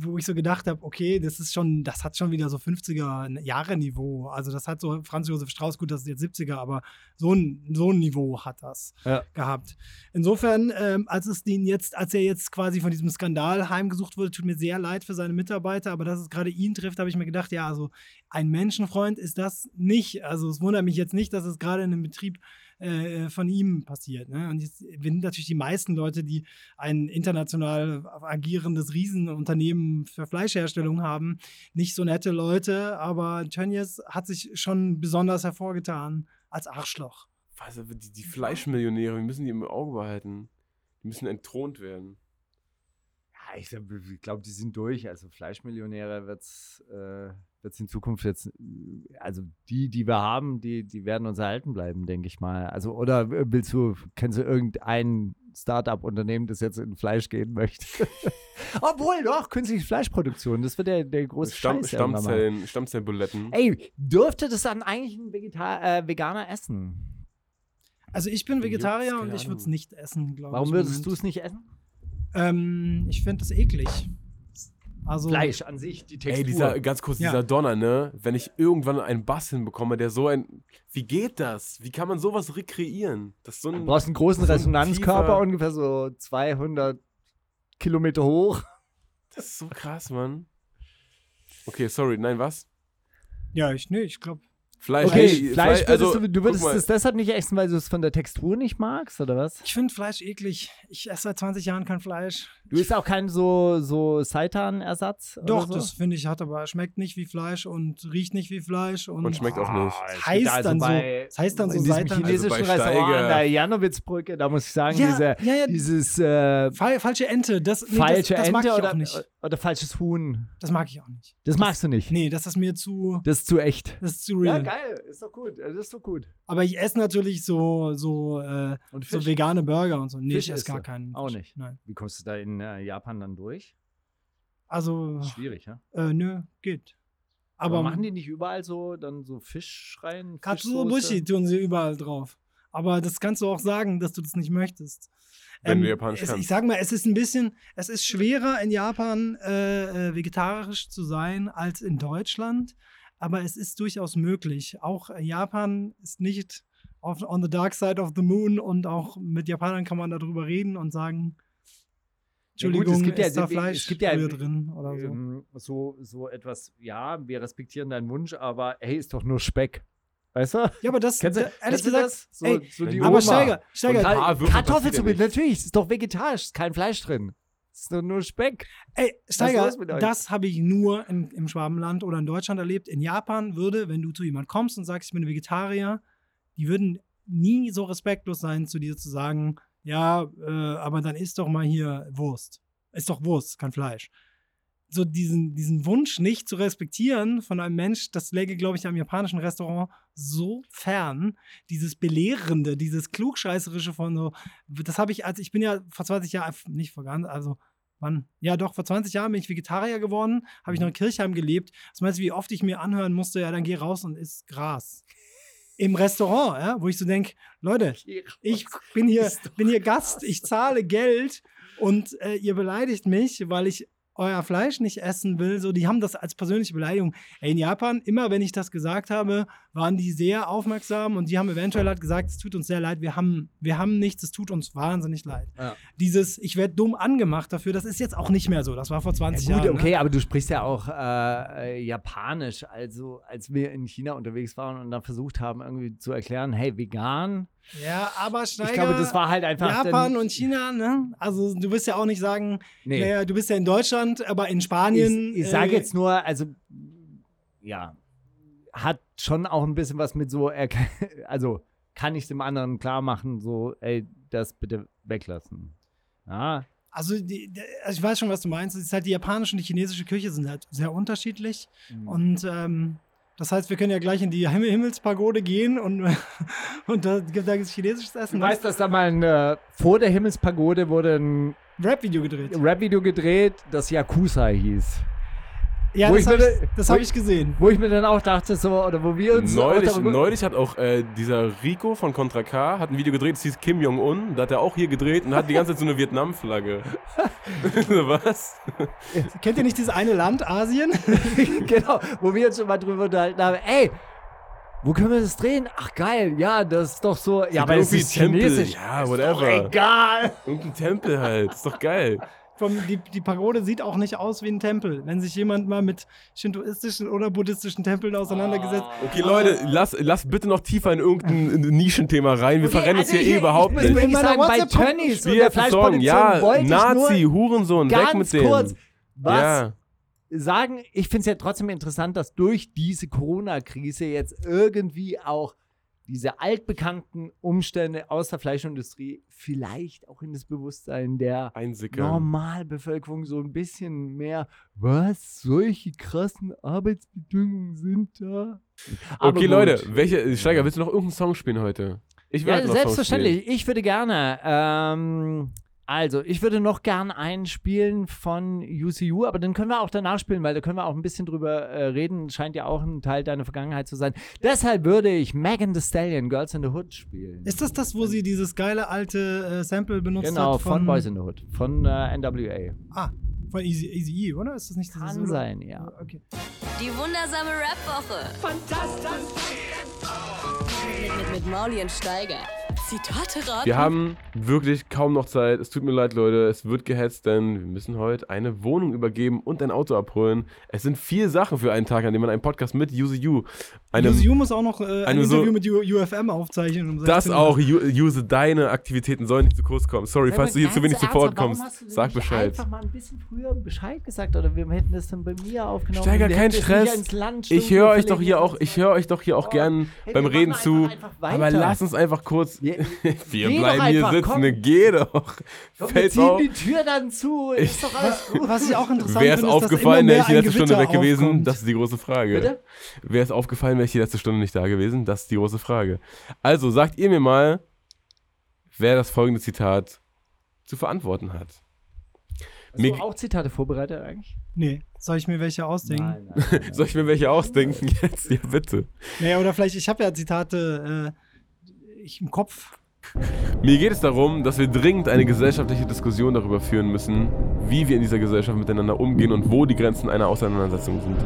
wo ich so gedacht habe, okay, das ist schon, das hat schon wieder so 50er Jahre Niveau. Also das hat so Franz Josef Strauß, gut, das ist jetzt 70er, aber so ein, so ein Niveau hat das Ja. gehabt. Insofern, ähm, als es den jetzt, als er jetzt quasi von diesem Skandal heimgesucht wurde, tut mir sehr leid für seine Mitarbeiter, aber dass es gerade ihn trifft, habe ich mir gedacht, ja, also ein Menschenfreund ist das nicht. Also es wundert mich jetzt nicht, dass es gerade in einem Betrieb äh, von ihm passiert. Ne? Und jetzt sind natürlich die meisten Leute, die ein international agierendes Riesenunternehmen für Fleischherstellung haben, nicht so nette Leute, aber Tönnies hat sich schon besonders hervorgetan als Arschloch. Was, die, die Fleischmillionäre, wir müssen die im Auge behalten. Die müssen entthront werden. Ja, ich, glaube, die sind durch. Also Fleischmillionäre wird es äh, wird's in Zukunft jetzt, äh, also die, die wir haben, die, die werden uns erhalten bleiben, denke ich mal. Also, oder willst du, kennst du irgendein Start-up-Unternehmen, das jetzt in Fleisch gehen möchte? (laughs) Obwohl, doch, künstliche Fleischproduktion, das wird der, der große Stamm, Scheiß. Stammzellen, Stammzellbuletten. Ey, dürfte das dann eigentlich ein Vegetar äh, Veganer essen? Also ich bin Vegetarier und ich würde es nicht essen, glaube ich. Warum würdest du es nicht essen? Ähm, ich finde das eklig. Also, Fleisch an sich, die Textur. Ey, dieser, ganz kurz, Ja. dieser Donner, ne? Wenn ich irgendwann einen Bass hinbekomme, der so ein. Wie geht das? Wie kann man sowas rekreieren? Das so Du ein. brauchst einen großen so ein Resonanzkörper, tiefer- ungefähr so 200 Kilometer hoch. Das ist so krass, Mann. Okay, sorry, nein, was? ja, ich, nee, ich glaube, Fleisch. Okay, Fleisch Fle- würdest also, du, du würdest es deshalb nicht essen, weil du es von der Textur nicht magst, oder was? ich finde Fleisch eklig. Ich esse seit 20 Jahren kein Fleisch. Du isst auch keinen so, so Seitan-Ersatz? oder Doch, so? das finde ich hat aber schmeckt nicht wie Fleisch und riecht nicht wie Fleisch und, Und schmeckt auch nicht. Ah, es heißt also dann so- es heißt dann so in diesem Seitan- chinesischen Also bei Restaurant Steiger- an der Janowitzbrücke, da muss ich sagen, Ja, diese, ja, ja. dieses äh, Fal falsche Ente, das, nee, falsche das, das mag Ente ich oder, auch nicht. oder falsches Huhn. Das mag ich auch nicht. Das magst du nicht. Nee, das ist mir zu, Das ist zu echt. das ist zu Ja, real. Geil, ist doch gut. Das ist doch gut. aber ich esse natürlich so, so, äh, Und so vegane Burger und so. Nee, Fisch ich esse gar du? keinen. Auch Fisch. nicht. Nein. Wie kommst du da in äh, Japan dann durch? Also, Schwierig, ja? äh, nö, geht. Aber, Aber, machen die nicht überall so dann so Fisch rein? Katsuo Fischsoße? Bushi tun sie überall drauf. Aber das kannst du auch sagen, dass du das nicht möchtest. Ähm, Wenn du Japanisch es, kannst. Ich sag mal, es ist ein bisschen, es ist schwerer in Japan äh, äh, vegetarisch zu sein als in Deutschland, aber es ist durchaus möglich. Auch äh, Japan ist nicht auf, on the dark side of the moon und auch mit Japanern kann man darüber reden und sagen, Ja gut, Entschuldigung, es gibt ja- ist da es Fleisch gibt ja- drin oder so. Ähm, so, so etwas, ja, wir respektieren deinen Wunsch, aber hey, ist doch nur Speck. Weißt du? Ja, aber das, Kennst du, da- ehrlich kennst du gesagt, das? So, ey, so die aber aber Oma. Steiger, Steiger, Kartoffelsuppe, ja natürlich, ist doch vegetarisch, ist kein Fleisch drin. Das ist doch nur Speck. Ey, Steiger, das habe ich nur in, im Schwabenland oder in Deutschland erlebt. In Japan würde, wenn du zu jemand kommst und sagst, ich bin Vegetarier, die würden nie so respektlos sein, zu dir zu sagen, ja, äh, aber dann isst doch mal hier Wurst. Ist doch Wurst, kein Fleisch. So diesen, diesen Wunsch nicht zu respektieren von einem Mensch, das läge, glaube ich, am japanischen Restaurant so fern. Dieses Belehrende, dieses Klugscheißerische von so, das habe ich, als ich bin ja vor 20 Jahren, nicht vor ganz, also Wann? Ja, doch, vor 20 Jahren bin ich Vegetarier geworden, habe ich noch in Kirchheim gelebt. Was meinst du, wie oft ich mir anhören musste, ja, dann geh raus und isst Gras. Im Restaurant, ja, wo ich so denke, Leute, ich bin hier, bin hier Gast, ich zahle Geld und äh, ihr beleidigt mich, weil ich euer Fleisch nicht essen will. So, die haben das als persönliche Beleidigung. Ey, in Japan, immer wenn ich das gesagt habe, waren die sehr aufmerksam und die haben eventuell halt gesagt, es tut uns sehr leid, wir haben, wir haben nichts, es tut uns wahnsinnig leid. Ja. Dieses, ich werde dumm angemacht dafür, das ist jetzt auch nicht mehr so. Das war vor 20 Ja, gut, Jahren. okay, Ne? aber du sprichst ja auch äh, äh, Japanisch. Also, als wir in China unterwegs waren und dann versucht haben, irgendwie zu erklären, hey, vegan. Ja, aber Steiger, Ich glaube, das war halt einfach. Japan und China, ne? Also du wirst ja auch nicht sagen, Nee. naja, du bist ja in Deutschland, aber in Spanien. Ich, ich sage äh, jetzt nur, also, ja, hat schon auch ein bisschen was mit so, (laughs) also, kann ich dem anderen klar machen, so, ey, das bitte weglassen. Ja, Also, die- also ich weiß schon, was du meinst. Es ist halt die japanische und die chinesische Küche sind halt sehr unterschiedlich. Mhm. Und ähm, das heißt, wir können ja gleich in die Himmel Himmelspagode gehen und, (laughs) und da gibt es chinesisches Du Essen. weißt, dass da mal ein, äh, vor der Himmelspagode wurde ein Rap-Video gedreht. Rap-Video gedreht, das Yakuza hieß. Ja, wo das habe ich, das hab ich- ich gesehen. Wo ich mir dann auch dachte, so, oder wo wir uns Neulich, neulich hat auch äh, dieser Rico von Contra K hat ein Video gedreht, das hieß Kim Jong-un. Da hat er auch hier gedreht und hat die ganze Zeit so eine Vietnam-Flagge. (laughs) (laughs) Was? Kennt ihr nicht dieses eine Land, Asien? (laughs) genau, wo wir uns schon mal drüber unterhalten haben, ey, wo können wir das drehen? Ach geil, ja, das ist doch so, ja, aber es ist chinesisch. Ja, Doch whatever. egal. Irgendein Tempel halt. Ist doch geil. Vom, die, die Pagode sieht auch nicht aus wie ein Tempel. Wenn sich jemand mal mit shintoistischen oder buddhistischen Tempeln auseinandergesetzt Okay, Leute, lass, lass bitte noch tiefer in irgendein Nischenthema rein. Wir Okay, verrennen uns also hier ich- eh überhaupt ich nicht. In meiner sagen, bei Tönnies und der? Fleischproduktion Ja, wollte ich Nazi, nur Hurensohn, weg ganz mit dem. kurz was Ja. sagen. Ich finde es ja trotzdem interessant, dass durch diese Corona-Krise jetzt irgendwie auch diese altbekannten Umstände aus der Fleischindustrie vielleicht auch in das Bewusstsein der Einsickern. Normalbevölkerung so ein bisschen mehr, was, solche krassen Arbeitsbedingungen sind da? Aber Okay, gut. Leute, welche, Steiger, willst du noch irgendeinen Song spielen heute? Ich will Ja, selbstverständlich. Ich würde gerne, ähm, also, ich würde noch gern einen spielen von UCU, aber den können wir auch danach spielen, weil da können wir auch ein bisschen drüber äh, reden. Scheint ja auch ein Teil deiner Vergangenheit zu sein. Deshalb würde ich Megan Thee Stallion, Girls in the Hood spielen. Ist das das, wo sie dieses geile alte äh, Sample benutzt genau, hat? von, Boys in the Hood, von äh, NWA. Ah, von Easy, Easy E, oder? Ist das nicht dieses Kann Solo? sein, ja. Okay. Die wundersame Rap-Woche. Fantastisch. Mit, mit, mit Mauli und Steiger. Zitate raten. Wir haben wirklich kaum noch Zeit. Es tut mir leid, Leute. Es wird gehetzt, denn wir müssen heute eine Wohnung übergeben und ein Auto abholen. Es sind vier Sachen für einen Tag, an dem man einen Podcast mit UCU, einem, UCU muss auch noch äh, ein eine so- Interview mit U UFM aufzeichnen. Um das 16 Uhr. auch, Ju- Use, deine Aktivitäten sollen nicht zu kurz kommen. Sorry, falls du hier zu wenig zu Wort kommst, sag Bescheid. einfach mal ein bisschen früher Bescheid gesagt oder wir hätten das dann bei mir aufgenommen. Steiger, kein Stress. ins Land Ich höre euch doch hier auch, müssen. ich höre euch doch hier auch Oh. gern Hey, beim Reden zu. einfach- einfach Aber lass uns einfach kurz. (laughs) Wir, Wir Geh doch bleiben hier sitzen, komm. ne, geh doch. komm, wir Fällt ziehen auf. die Tür dann zu. Ist doch alles gut. Was ich auch interessant Wäre es aufgefallen, immer wäre mehr ich die letzte Stunde weg gewesen? aufkommt. Das ist die große Frage. Bitte? Wäre es aufgefallen, wäre ich die letzte Stunde nicht da gewesen? Das ist die große Frage. Also sagt ihr mir mal, wer das folgende Zitat zu verantworten hat. Hast Mir- du auch Zitate vorbereitet eigentlich? Nee, soll ich mir welche ausdenken? Nein, nein, nein. (laughs) Soll ich mir welche ausdenken jetzt? Ja, bitte. Nee, oder vielleicht, ich habe ja Zitate äh, ich im Kopf. Mir geht es darum, dass wir dringend eine gesellschaftliche Diskussion darüber führen müssen, wie wir in dieser Gesellschaft miteinander umgehen und wo die Grenzen einer Auseinandersetzung sind.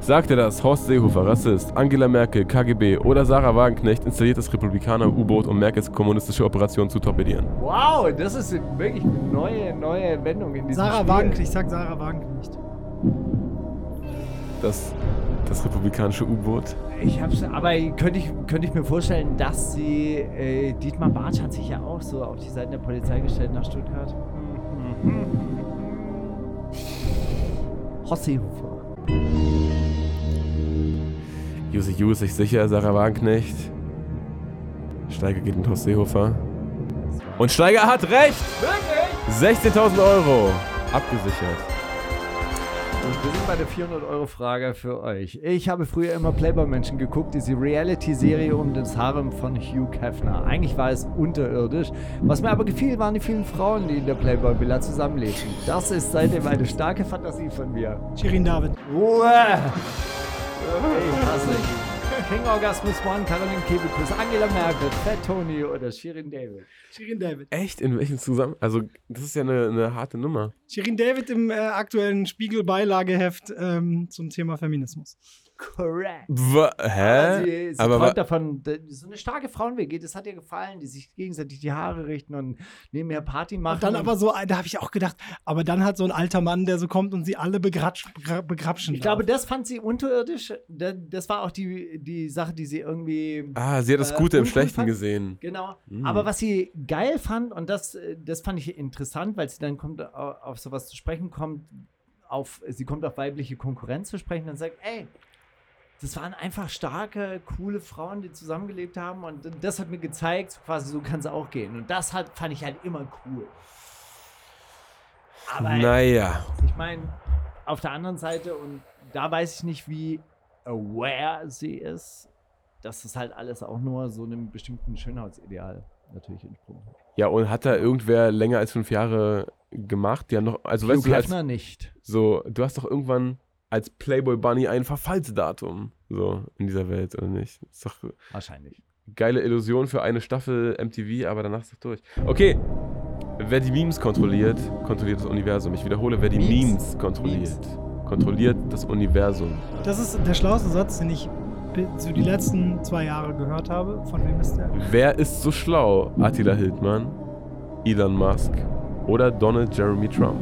Sagte das Horst Seehofer, Rassist, Angela Merkel, KGB oder Sarah Wagenknecht installiert das Republikaner-U-Boot, um Merkels kommunistische Operation zu torpedieren? Wow, das ist wirklich eine neue, neue Wendung in diesem Sarah Spiel. Wagenknecht, ich sag Sarah Wagenknecht. Das, das republikanische U-Boot? Ich hab's, aber könnte ich, könnte ich mir vorstellen, dass sie, äh, Dietmar Bartsch hat sich ja auch so auf die Seiten der Polizei gestellt nach Stuttgart. (laughs) Hossehofer. Juse Ju ist sich sicher, Sarah Wagenknecht. Steiger geht mit Horst Seehofer. Und Steiger hat recht! 16.000 Euro abgesichert. Und wir sind bei der 400-Euro-Frage für euch. Ich habe früher immer Playboy-Menschen geguckt, diese Reality-Serie um das Harem von Hugh Hefner. Eigentlich war es unterirdisch. Was mir aber gefiel, waren die vielen Frauen, die in der Playboy-Villa zusammenlebten. Das ist seitdem eine starke Fantasie von mir. Shirin David. Ruhe! Ich hasse ihn. King Orgasmus One, Caroline Kebekus, Angela Merkel, Fat Tony oder Shirin David. Shirin David. Echt? In welchem Zusammenhang? Also, das ist ja eine, eine harte Nummer. Shirin David im äh, aktuellen Spiegel-Beilageheft ähm, zum Thema Feminismus. Correct. Wa hä? Sie, sie Aber träumt davon, so eine starke Frauenwege, das hat ihr gefallen, die sich gegenseitig die Haare richten und nebenher Party machen. Und dann aber so, da habe ich auch gedacht, aber dann hat so ein alter Mann, der so kommt und sie alle begrapschen ich glaube, das fand sie unterirdisch. Da- Das war auch die, die Sache, die sie irgendwie. Ah, sie hat das äh, Gute im uncool Schlechten fand. gesehen. Genau. Mm. Aber was sie geil fand, und das, äh, das fand ich interessant, weil sie dann kommt, au- auf sowas zu sprechen kommt, auf, sie kommt auf weibliche Konkurrenz zu sprechen und sagt, ey, das waren einfach starke, coole Frauen, die zusammengelebt haben und das hat mir gezeigt, so quasi so kann es auch gehen. Und das hat, fand ich halt immer cool. Aber Naja. ich meine, auf der anderen Seite, und da weiß ich nicht, wie aware sie ist, dass das halt alles auch nur so einem bestimmten Schönheitsideal natürlich entsprungen hat. Ja, und hat da irgendwer länger als fünf Jahre gemacht? Haben noch, also weißt Hugh du, als, nicht. so, du hast doch irgendwann als Playboy Bunny ein Verfallsdatum, so, in dieser Welt, oder nicht? ist doch Wahrscheinlich. geile Illusion für eine Staffel MTV, aber danach ist doch durch. Okay. Wer die Memes kontrolliert, kontrolliert das Universum. Ich wiederhole, wer die Memes? Memes, kontrolliert, kontrolliert das Universum. Das ist der schlauste Satz, den ich so die letzten zwei Jahre gehört habe. Von wem ist der? Wer ist so schlau? Attila Hildmann, Elon Musk oder Donald Jeremy Trump?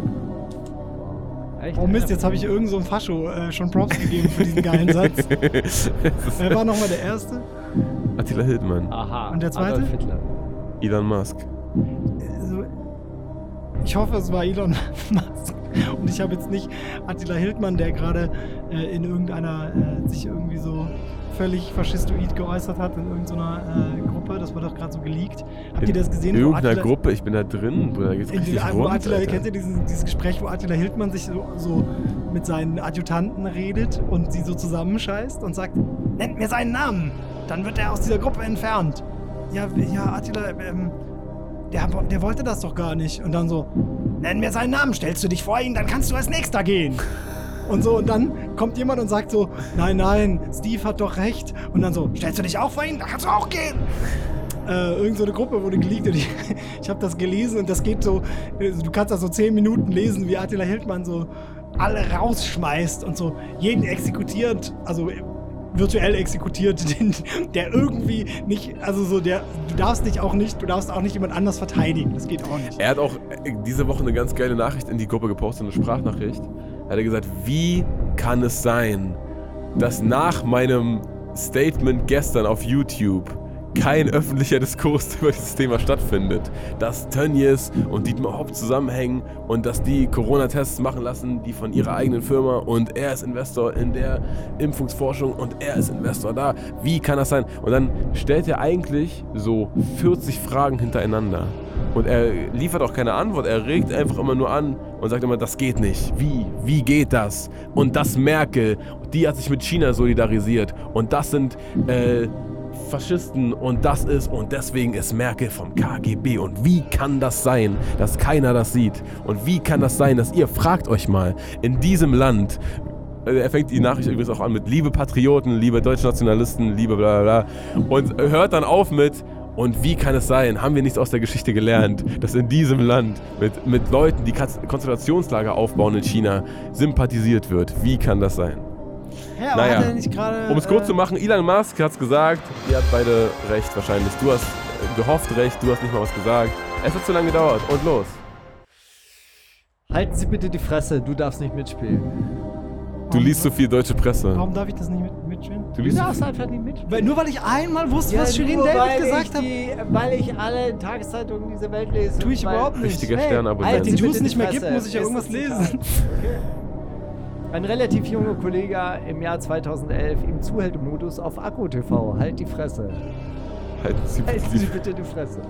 Echt? Oh Mist, jetzt habe ich irgend so Fascho äh, schon Props gegeben für diesen geilen Satz. (laughs) Wer war nochmal der Erste? Attila Hildmann, Aha. Und der zweite? Adolf Hitler. Elon Musk. Ich hoffe, es war Elon (laughs) Musk. Und ich habe jetzt nicht Attila Hildmann, der gerade äh, in irgendeiner, äh, sich irgendwie so völlig faschistoid geäußert hat in irgendeiner äh, Gruppe. Das war doch gerade so geleakt. Habt ihr das gesehen? In irgendeiner Attila- Gruppe, ich bin da drin, Bruder, geht's In richtig rund, Attila, Alter. kennt ihr diesen, dieses Gespräch, wo Attila Hildmann sich so, so mit seinen Adjutanten redet und sie so zusammenscheißt und sagt, nennt mir seinen Namen, dann wird er aus dieser Gruppe entfernt. Ja, ja, Attila, ähm, der, der wollte das doch gar nicht. Und dann so, nenn mir seinen Namen, stellst du dich vor ihn, dann kannst du als nächster gehen. Und so, und dann kommt jemand und sagt so, nein, nein, Steve hat doch recht. Und dann so, stellst du dich auch vor ihn, dann kannst du auch gehen äh, irgend so eine Gruppe wurde geleakt und (laughs) ich, ich habe das gelesen und das geht so, also du kannst da so zehn Minuten lesen, wie Attila Hildmann so alle rausschmeißt und so jeden exekutiert, also virtuell exekutiert, (laughs) den, der irgendwie nicht, also so der, du darfst dich auch nicht, du darfst auch nicht jemand anders verteidigen, das geht auch nicht. Er hat auch äh, diese Woche eine ganz geile Nachricht in die Gruppe gepostet, eine Sprachnachricht. Da hat er gesagt, wie kann es sein, dass nach meinem Statement gestern auf YouTube kein öffentlicher Diskurs (laughs) über dieses Thema stattfindet. Dass Tönnies und Dietmar Hopp zusammenhängen und dass die Corona-Tests machen lassen, die von ihrer eigenen Firma und er ist Investor in der Impfungsforschung und er ist Investor da. Wie kann das sein? Und dann stellt er eigentlich so 40 Fragen hintereinander. Und er liefert auch keine Antwort, er regt einfach immer nur an und sagt immer, das geht nicht. Wie? Wie geht das? Und das Merkel, die hat sich mit China solidarisiert. Und das sind äh, Faschisten und das ist und deswegen ist Merkel vom KGB. Und wie kann das sein, dass keiner das sieht? Und wie kann das sein, dass ihr fragt euch mal, in diesem Land, äh, er fängt die Nachricht übrigens auch an mit liebe Patrioten, liebe Deutschnationalisten, liebe bla bla bla und hört dann auf mit und wie kann es sein, haben wir nichts aus der Geschichte gelernt, dass in diesem Land mit, mit Leuten, die Konzentrationslager aufbauen in China, sympathisiert wird? Wie kann das sein? Ja, aber naja. hat er nicht gerade. Um es kurz äh, zu machen, Elon Musk hat es gesagt, ihr habt beide recht wahrscheinlich. Du hast äh, gehofft recht, du hast nicht mal was gesagt. Es hat zu lange gedauert und los. Halten Sie bitte die Fresse, du darfst nicht mitspielen. Du liest so viel deutsche Presse. Warum darf ich das nicht mit, mitschwimmen? Du Du liest darfst einfach nicht mit. Weil, nur weil ich einmal wusste, was Shirin David gesagt hat. Weil ich alle Tageszeitungen dieser Welt lese. Tue ich überhaupt nicht. richtiger Hey, Sternabonnent. Juice die nicht mehr gibt, muss ich ja irgendwas lesen. Ein relativ junger Kollege im Jahr 2011 im Zuhältermodus auf Akku TV. Halt die Fresse. Halten Sie Halten Sie bitte die Fresse.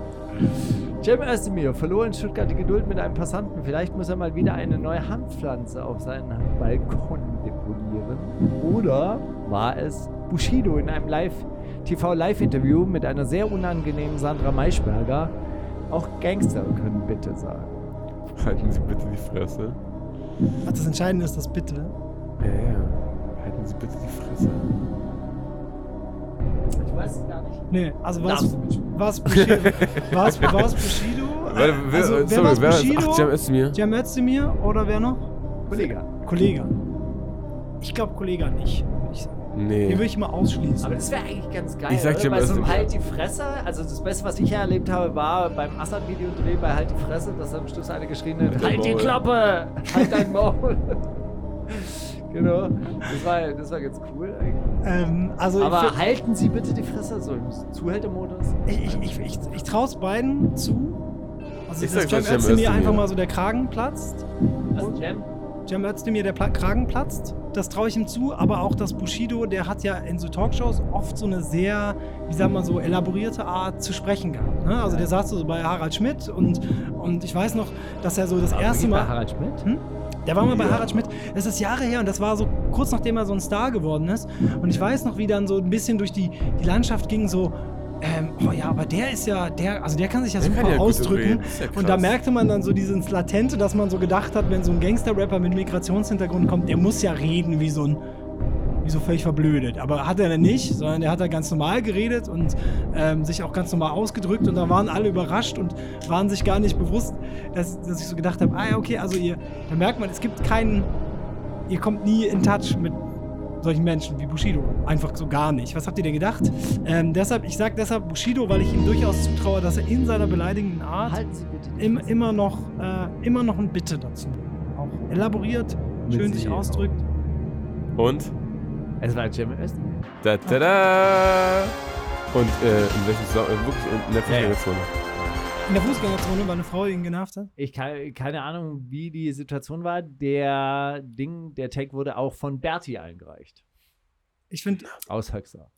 Cem Özdemir verlor in Stuttgart die Geduld mit einem Passanten. Vielleicht muss er mal wieder eine neue Hanfpflanze auf seinen Balkon deponieren. Oder war es Bushido in einem Live TV-Live-Interview mit einer sehr unangenehmen Sandra Maischberger? Auch Gangster können bitte sagen. halten Sie bitte die Fresse. Ach, das Entscheidende ist das bitte. Ja, ja. Halten Sie bitte die Fresse. Ich weiß es gar nicht. Nee, also was, was Bushido? (laughs) was, was Bushido? Warte, wer, also, wer sorry, wer Bushido? Ach, Cem Özdemir. Cem Özdemir oder wer noch? Kollege. Kollege. Ich glaube Kollege nicht. Nee. Den würde ich mal ausschließen. Aber das wäre eigentlich ganz geil. Ich sag oder? Cem Bei so einem. Halt die Fresse. Also das Beste, was ich ja erlebt habe, war beim Assad-Videodreh bei Halt die Fresse, dass am Schluss eine geschrien hat, Halt die. Klappe! Halt dein Maul! (laughs) genau. Das war, das war ganz cool eigentlich. ähm, also Aber ich, halten Sie bitte die Fresse, so im Zuhältermodus. ich, ich, ich, ich, ich traue es beiden zu. Also, Ich dass sag Cem Özdemir Özdemir. einfach mal so der Kragen platzt. Also Cem, Cem Özdemir der Pla Kragen platzt. Das traue ich ihm zu. Aber auch das Bushido, der hat ja in so Talkshows oft so eine sehr, wie sagen wir so, elaborierte Art zu sprechen gehabt. Ne? Also der saß so bei Harald Schmidt und, und ich weiß noch, dass er so das erste bei Mal... Harald Schmidt? Der war mal bei. Harald Schmidt. Das ist Jahre her und das war so kurz nachdem er so ein Star geworden ist. Und ich weiß noch, wie dann so ein bisschen durch die, die Landschaft ging, so. Ähm, oh ja, aber der ist ja, der, also der kann sich ja Der super ja ausdrücken. ja und da merkte man dann so dieses Latente, dass man so gedacht hat, wenn so ein Gangster-Rapper mit Migrationshintergrund kommt, der muss ja reden wie so ein, wie so völlig verblödet. Aber hat er dann nicht, sondern der hat da ganz normal geredet und ähm, sich auch ganz normal ausgedrückt und da waren alle überrascht und waren sich gar nicht bewusst, dass, dass ich so gedacht habe, ah ja, okay, also ihr, da merkt man, es gibt keinen, ihr kommt nie in Touch mit solchen Menschen wie Bushido. Einfach so gar nicht. Was habt ihr denn gedacht? Ähm, deshalb, ich sag deshalb Bushido, weil ich ihm durchaus zutraue, dass er in seiner beleidigenden Art Halten Sie bitte die im, immer, noch, äh, immer noch ein Bitte dazu auch elaboriert, Mit schön sich ausdrückt. Und? Es war Cem Özdemir. Da, da, da. Und äh, in welchem Zusammenhang? Äh, wirklich in der Ja, ja. In der Fußgängerzone, weil eine Frau ihn genervt hat. Ich kann, keine Ahnung, wie die Situation war. Der Ding, der Tag wurde auch von Berti eingereicht. Ich finde, Aus Höxter.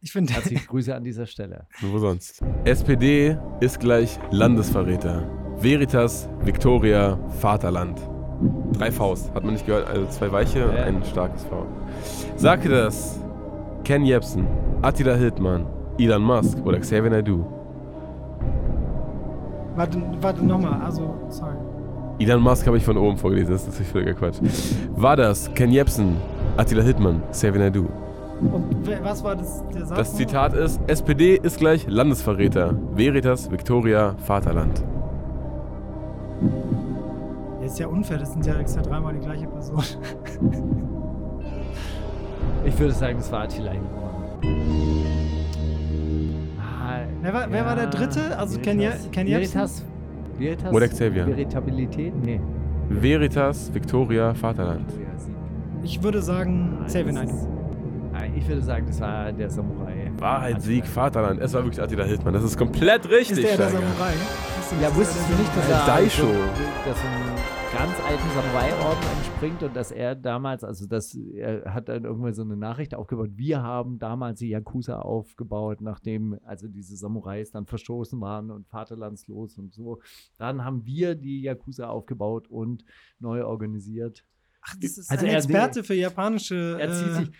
ich finde, Herzliche (laughs) Grüße an dieser Stelle. Wo sonst? SPD ist gleich Landesverräter. Veritas, Victoria, Vaterland. Drei Vs, hat man nicht gehört. Also zwei weiche und Ja. ein starkes V. Sagte das Ken Jebsen, Attila Hildmann, Elon Musk oder Xavier Naidoo? Warte, warte nochmal, also, sorry. Elon Musk habe ich von oben vorgelesen, das ist natürlich völliger Quatsch. War das Ken Jebsen, Attila Hildmann, Xavier Naidoo? Und was war das, der Satz? Das? Zitat ist, SPD ist gleich Landesverräter. Veritas, Victoria, Vaterland. Das ist ja unfair, das sind ja extra dreimal die gleiche Person. Ich würde sagen, es war Attila Hildmann. Wer war- wer war der Dritte? Also Ken Veritas- Ken? Veritas, Veritas Oder Xavier. Veritabilität? Nee. Veritas, Victoria, Vaterland. Ich würde sagen, Xavier Nein, Ich würde sagen, das war der Samurai. Wahrheit, Sieg, Vaterland. Es war wirklich Attila Hildmann. Das ist komplett richtig. Ist der der. Samurai? Ja, wusstest du nicht, dass er Daisho. dass ganz alten Samurai-Orden entspringt und dass er damals, also das, er hat dann irgendwann so eine Nachricht aufgebaut, wir haben damals die Yakuza aufgebaut, nachdem also diese Samurais dann verstoßen waren und vaterlandslos und so. Dann haben wir die Yakuza aufgebaut und neu organisiert. Ach, das ist Also ein er- Experte für japanische Er zieht äh, sich,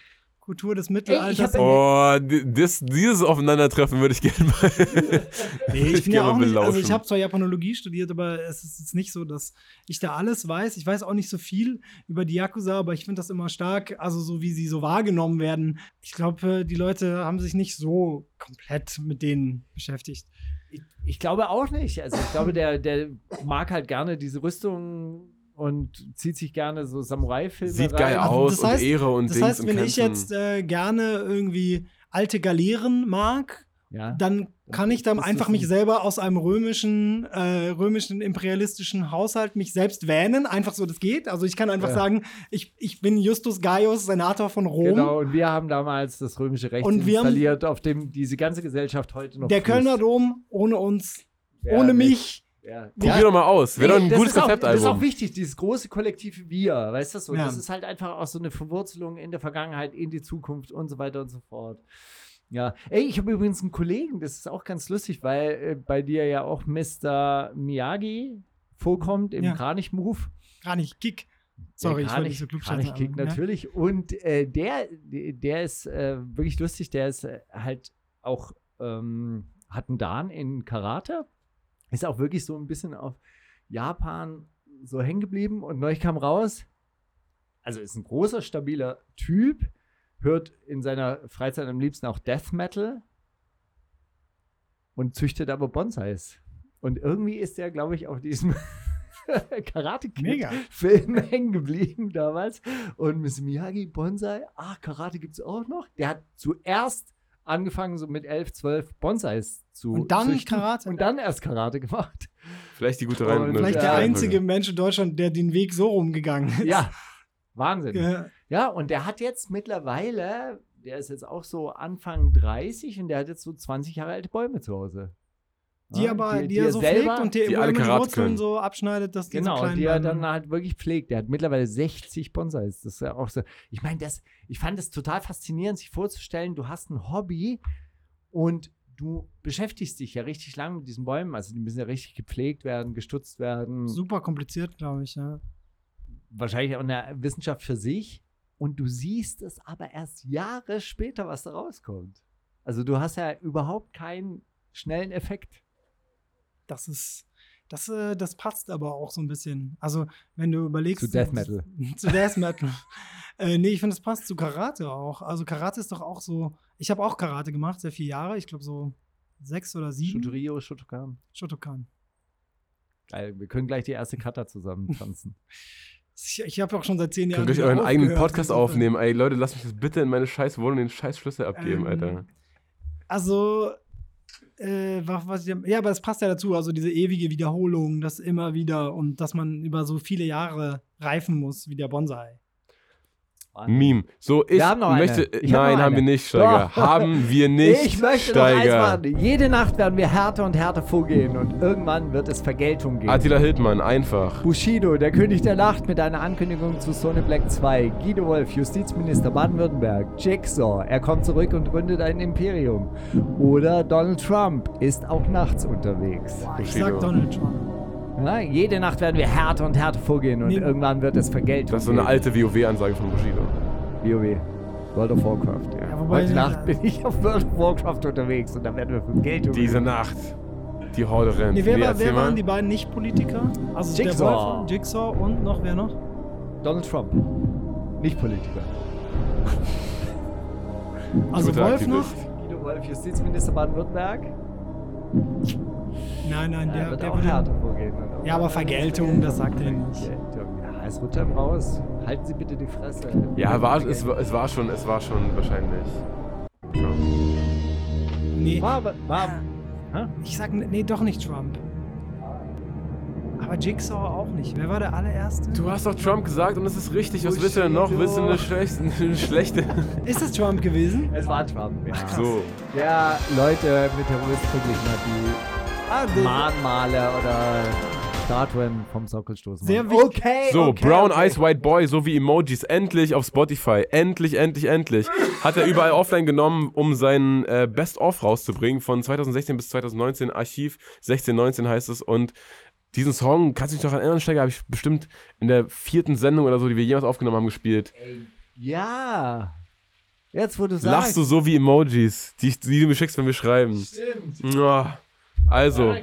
Kultur des Ey, Mittelalters. ich hab- Oh, das, dieses Aufeinandertreffen würde ich gerne mal. (laughs) Nee, ich bin gerne ja auch mal nicht, also ich habe zwar Japanologie studiert, aber es ist jetzt nicht so, dass ich da alles weiß. Ich weiß auch nicht so viel über die Yakuza, aber ich finde das immer stark, also so wie sie so wahrgenommen werden. Ich glaube, die Leute haben sich nicht so komplett mit denen beschäftigt. ich, ich glaube auch nicht. Also ich glaube, der, der mag halt gerne diese Rüstung und zieht sich gerne so Samurai-Filme Sieht rein. geil Also aus das heißt- und Ehre und Das Dings heißt, und wenn ich jetzt äh, gerne irgendwie alte Galeeren mag Ja. dann kann ich dann das einfach mich selber aus einem römischen, äh, römischen imperialistischen Haushalt mich selbst wähnen. Einfach so, das geht. Also ich kann einfach Ja. sagen, ich, ich bin Justus Gaius, Senator von Rom. Genau, und wir haben damals das römische Recht Und wir haben- installiert, auf dem diese ganze Gesellschaft heute noch Der fußt. Kölner Dom ohne uns, Ja, ohne nicht. mich. Ja. Probier doch mal aus. Wäre doch ein das gutes ist auch, Das ist auch Konzeptalbum. wichtig, dieses große kollektive Wir, weißt du so? Ja. Das ist halt einfach auch so eine Verwurzelung in der Vergangenheit, in die Zukunft und so weiter und so fort. Ja, ey, ich habe übrigens einen Kollegen, das ist auch ganz lustig, weil äh, bei dir ja auch Mr. Miyagi vorkommt im Ja. Kranich-Move. Gar nicht Kick. Sorry, ich wollte nicht so klug Kranich-Kick natürlich. Und äh, der, der ist äh, wirklich lustig, der ist äh, halt auch, ähm, hat einen Dan in Karate, ist auch wirklich so ein bisschen auf Japan so hängen geblieben und neulich kam raus, also ist ein großer, stabiler Typ, hört in seiner Freizeit am liebsten auch Death Metal und züchtet aber Bonsais. Und irgendwie ist er, glaube ich, auf diesem (laughs) Karate Kid Mega. Film hängen geblieben damals. Und Miss Miyagi Bonsai, ah, Karate gibt es auch noch. Der hat zuerst angefangen, so mit 11, 12 Bonsais zu Und dann züchten Karate. Und dann erst Karate gemacht. Vielleicht die gute Und Reim. Vielleicht der ja. einzige Mensch in Deutschland, der den Weg so rumgegangen ist. Ja, Wahnsinn. Ja. Ja, und der hat jetzt mittlerweile, der ist jetzt auch so Anfang 30 und der hat jetzt so 20 Jahre alte Bäume zu Hause. Die Ja, aber, die, er so selber- pflegt und die, die er mit Karate Wurzeln können. so abschneidet, dass die so Genau, klein die er dann halt wirklich pflegt. Der hat mittlerweile 60 Bonsais. Das ist ja auch so. Ich meine, das, ich fand das total faszinierend, sich vorzustellen, du hast ein Hobby und du beschäftigst dich ja richtig lang mit diesen Bäumen. Also die müssen ja richtig gepflegt werden, gestutzt werden. Super kompliziert, glaube ich, ja. Wahrscheinlich auch eine Wissenschaft für sich. Und du siehst es aber erst Jahre später, was da rauskommt. Also du hast ja überhaupt keinen schnellen Effekt. Das ist, das, äh, das passt aber auch so ein bisschen. Also, wenn du überlegst. Zu Death Metal. (laughs) Zu Death Metal. (laughs) äh, nee, ich finde, es passt zu Karate auch. Also, Karate ist doch auch so. Ich habe auch Karate gemacht, sehr viele Jahre. Ich glaube, so sechs oder sieben. Shotorio, Shotokan. Shotokan. Geil, wir können gleich die erste Kata zusammen tanzen. (laughs) Ich, ich habe auch schon seit zehn Jahren. Könnt ihr euren eigenen. Podcast aufnehmen? Ey, Leute, lasst mich das bitte in meine scheiß Wohnung den scheiß Schlüssel abgeben, Ähm, Alter. Also, äh, was, ich, ja, aber es passt ja dazu, also diese ewige Wiederholung, das immer wieder und dass man über so viele Jahre reifen muss, wie der Bonsai. Meme. So, ich Wir haben noch eine. möchte. Ich hab nein, noch haben wir eine. nicht, Steiger. Doch. Haben wir (laughs) nicht. ich möchte Steiger. noch eins machen. Jede Nacht werden wir härter und härter vorgehen und irgendwann wird es Vergeltung geben. Attila Hildmann, einfach. Bushido, der König der Nacht mit einer Ankündigung zu Sony Black 2. Guido Wolf, Justizminister Baden-Württemberg. Jigsaw, er kommt zurück und gründet ein Imperium. Oder Donald Trump ist auch nachts unterwegs. Ich Bushido. sag Donald Trump. Ja, jede Nacht werden wir härter und härter vorgehen und Nee. irgendwann wird es Vergeltung Das ist so eine alte WoW-Ansage von Bushido. WoW. World of Warcraft, ja. Ja, wobei- Heute Nacht bin ich auf World of Warcraft unterwegs und dann werden wir Vergeltung Diese Nacht. Die Horde rennt. Nee, wer, war, erzähl wer mal. waren die beiden Nicht-Politiker? Also Jigsaw. der Wolf, Jigsaw und noch, wer noch? Donald Trump. Nicht Politiker. Also Guter Wolf noch? Aktivist. Guido Wolf, Justizminister Baden-Württemberg. Nein, nein, Ja, der, wird der auch härter vorgehen. Ja, aber Vergeltung, das sagt er nicht. Vergeltung. Ja, es rutscht einem raus. Halten Sie bitte die Fresse. Ja, war, es, war- es war schon, es war schon wahrscheinlich. Trump. Nee, War, aber- war, Hä? ich sag, nee, doch nicht Trump. Aber Jigsaw auch nicht. Wer war der allererste? Du hast doch Trump gesagt und es ist richtig. Was willst du denn noch? Willst du eine schlechte? Eine schlechte? Ist das Trump gewesen? Es war Trump, ja. So. Der Leute mit Terroristen verglichen hat, die Ah, Mahnmale oder Statuen vom Sockel stoßen. Sehr wichtig. Okay, So, okay, Brown okay. Eyes White Boy sowie Emojis endlich auf Spotify. Endlich, endlich, endlich. Hat er überall offline genommen, um seinen äh, Best-of rauszubringen. Von 2016 bis 2019. Archiv 16, 19 heißt es. Und diesen Song, kannst du dich noch an erinnern, Steiger, habe ich bestimmt in der vierten Sendung oder so, die wir jemals aufgenommen haben, gespielt. Ja. Jetzt, wo du sagst. Lachst du so wie Emojis, die, ich- die du mir schickst, wenn wir schreiben. Stimmt. Ja. Also.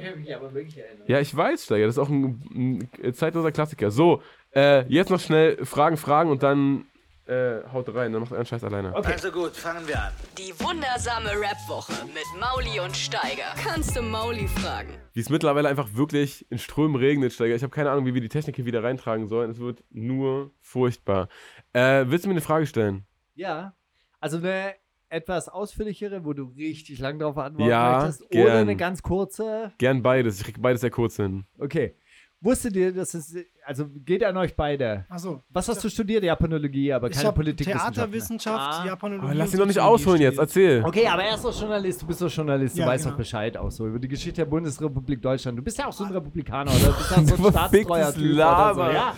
Ja, ich weiß, Steiger, das ist auch ein, ein zeitloser Klassiker. So, äh, jetzt noch schnell Fragen, Fragen und dann äh, haut rein, dann macht er einen Scheiß alleine. Also gut, fangen wir an. Die wundersame Rap-Woche mit Mauli und Steiger. Kannst du Mauli fragen? Wie es mittlerweile einfach wirklich in Strömen regnet, Steiger. Ich habe keine Ahnung, wie wir die Technik hier wieder reintragen sollen. Es wird nur furchtbar. Äh, willst du mir eine Frage stellen? Ja. Also eine etwas ausführlichere, wo du richtig lang drauf antworten Ja, möchtest? Oder gern. eine ganz kurze? Gern beides. Ich krieg beides sehr kurz hin. Okay. Wusstet ihr, dass es, also geht an euch beide. Achso. Was hast du studiert? Japanologie, aber keine habe Politikwissenschaften. Theaterwissenschaft, Ah. Japanologie. Aber lass und ihn doch nicht ausholen jetzt. Erzähl. Okay, aber er ist doch Journalist, du bist doch Journalist, du Ja, weißt genau. doch Bescheid auch so über die Geschichte der Bundesrepublik Deutschland. Du bist ja auch so ein Republikaner oder du bist ja so ein (laughs) staatstreuer Typ oder so. Ja.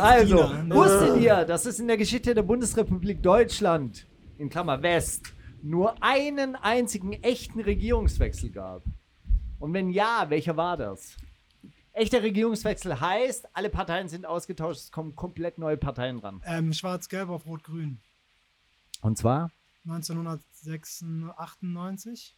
Also, ne? wusstet ihr, dass es in der Geschichte der Bundesrepublik Deutschland, in Klammer West, nur einen einzigen echten Regierungswechsel gab? Und wenn ja, welcher war das? Echter Regierungswechsel heißt, alle Parteien sind ausgetauscht, es kommen komplett neue Parteien ran. Ähm, Schwarz-Gelb auf Rot-Grün. Und zwar? 1998.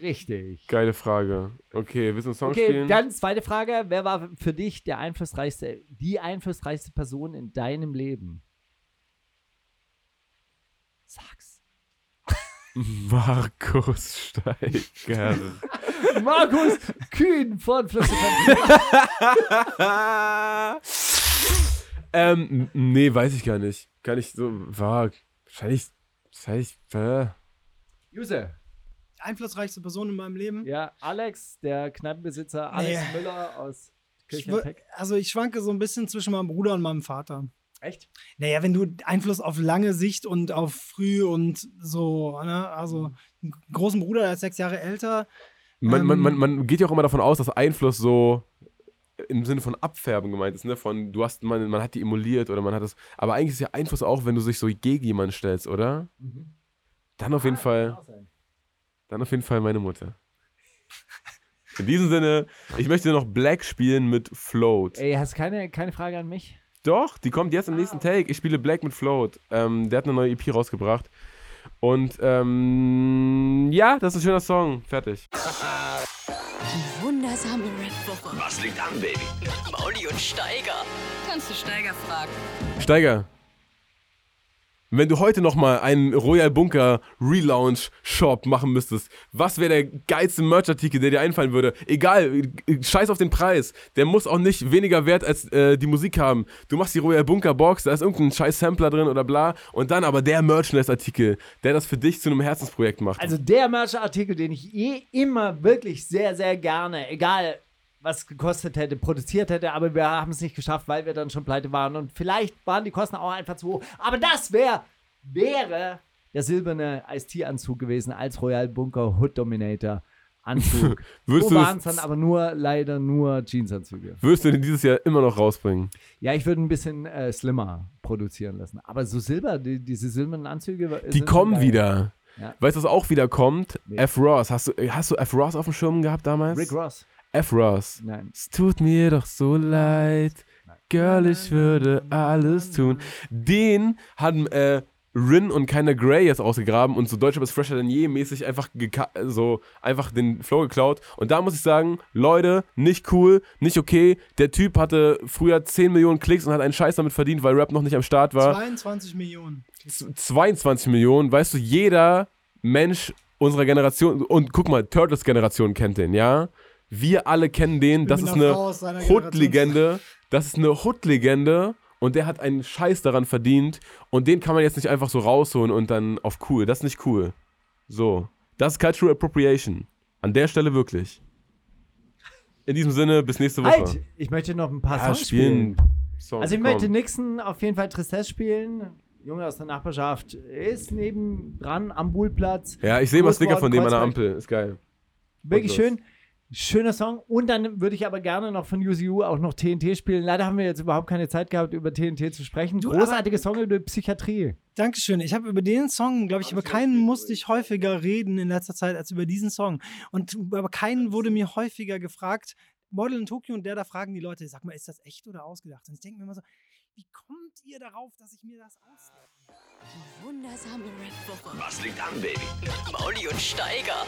Richtig. Geile Frage. Okay, willst du einen Song Okay, spielen? dann zweite Frage. Wer war für dich der einflussreichste, die einflussreichste Person in deinem Leben? Sag's. Markus Steiger. (laughs) Markus Kühn von Flüsse (laughs) ähm, nee, weiß ich gar nicht. Kann ich so, war, wahrscheinlich, wahrscheinlich, äh, Juse. Die einflussreichste Person in meinem Leben. Ja, Alex, der Kneipenbesitzer, Alex Nee. Müller aus Kirchenpeck. also ich schwanke so ein bisschen zwischen meinem Bruder und meinem Vater. Echt? Naja, wenn du Einfluss auf lange Sicht und auf früh und so, ne? Also einen großen Bruder, der ist sechs Jahre älter. man, man, Ähm. man, man geht ja auch immer davon aus, dass Einfluss so im Sinne von Abfärben gemeint ist, ne? Von, du hast, man, man hat die emuliert oder man hat das, aber eigentlich ist ja Einfluss auch, wenn du dich so gegen jemanden stellst, oder? Dann auf jeden Fall, dann auf jeden Fall meine Mutter. In diesem Sinne, ich möchte noch Black spielen mit Float. Ey, hast keine, keine Frage an mich? Doch, die kommt jetzt im nächsten Take. Ich spiele Black mit Float. Ähm, der hat eine neue EP rausgebracht. Und ähm, ja, das ist ein schöner Song. Fertig. Die wundersame Red Woche. Was liegt an, Baby? Mit Mauli und Steiger. Kannst du Steiger fragen? Steiger, wenn du heute nochmal einen Royal Bunker Relaunch Shop machen müsstest, was wäre der geilste Merch-Artikel, der dir einfallen würde? Egal, scheiß auf den Preis. Der muss auch nicht weniger Wert als äh, die Musik haben. Du machst die Royal Bunker Box, da ist irgendein scheiß Sampler drin oder bla. Und dann aber der Merchandise-Artikel, der das für dich zu einem Herzensprojekt macht. Also der Merch-Artikel, den ich eh immer wirklich sehr, sehr gerne, egal was gekostet hätte, produziert hätte, aber wir haben es nicht geschafft, weil wir dann schon pleite waren und vielleicht waren die Kosten auch einfach zu hoch. Aber das wär, wäre der silberne Ice-T-Anzug gewesen als Royal Bunker Hood Dominator Anzug. (laughs) Würdest so waren es- dann aber nur, leider nur Jeansanzüge. Wirst du den dieses Jahr immer noch rausbringen? Ja, ich würde ein bisschen äh, slimmer produzieren lassen. Aber so Silber, die, diese silbernen Anzüge. Die sind kommen geil. wieder. Ja. Weißt du, was auch wieder kommt? Nee. F. Ross. Hast du, hast du F. Ross auf dem Schirm gehabt damals? Rick Ross. F. Ross. Nein. Es tut mir doch so leid. Girl, ich würde alles tun. Den haben äh, Rin und keiner Grey jetzt ausgegraben und so Deutscher bis fresher denn je mäßig einfach so einfach den Flow geklaut. Und da muss ich sagen, Leute, nicht cool, nicht okay. Der Typ hatte früher 10 Millionen Klicks und hat einen Scheiß damit verdient, weil Rap noch nicht am Start war. 22 Millionen. Z- 22 Millionen, weißt du, jeder Mensch unserer Generation, und guck mal, Turtles-Generation kennt den, ja? Wir alle kennen den, das ist eine Hood-Legende, das ist eine Hood-Legende und der hat einen Scheiß daran verdient und den kann man jetzt nicht einfach so rausholen und dann auf cool, das ist nicht cool. So, das ist Cultural Appropriation. An der Stelle wirklich. In diesem Sinne, bis nächste Woche. Halt! Ich möchte noch ein paar Ja, Songs spielen. spielen. Songs, Also ich komm. möchte Nixon auf jeden Fall Tristesse spielen. Junge aus der Nachbarschaft ist nebendran am Buhlplatz. Ja, ich sehe mal Sticker von dem an der. Ampel, ist geil. Wirklich schön. Schöner Song. Und dann würde ich aber gerne noch von UCU auch noch TNT spielen. Leider haben wir jetzt überhaupt keine Zeit gehabt, über TNT zu sprechen. Du, Großartige Song über Psychiatrie. Dankeschön. Ich habe über den Song, glaube ich, über keinen musste ich häufiger reden in letzter Zeit als über diesen Song. Und über keinen wurde mir häufiger gefragt. Model in Tokio und der da fragen die Leute, sag mal, ist das echt oder ausgedacht? Und ich denke mir immer so, wie kommt ihr darauf, dass ich mir das ausdenke? Die wundersame Red Woche. Was liegt an, Baby? Mit Mauli und Steiger.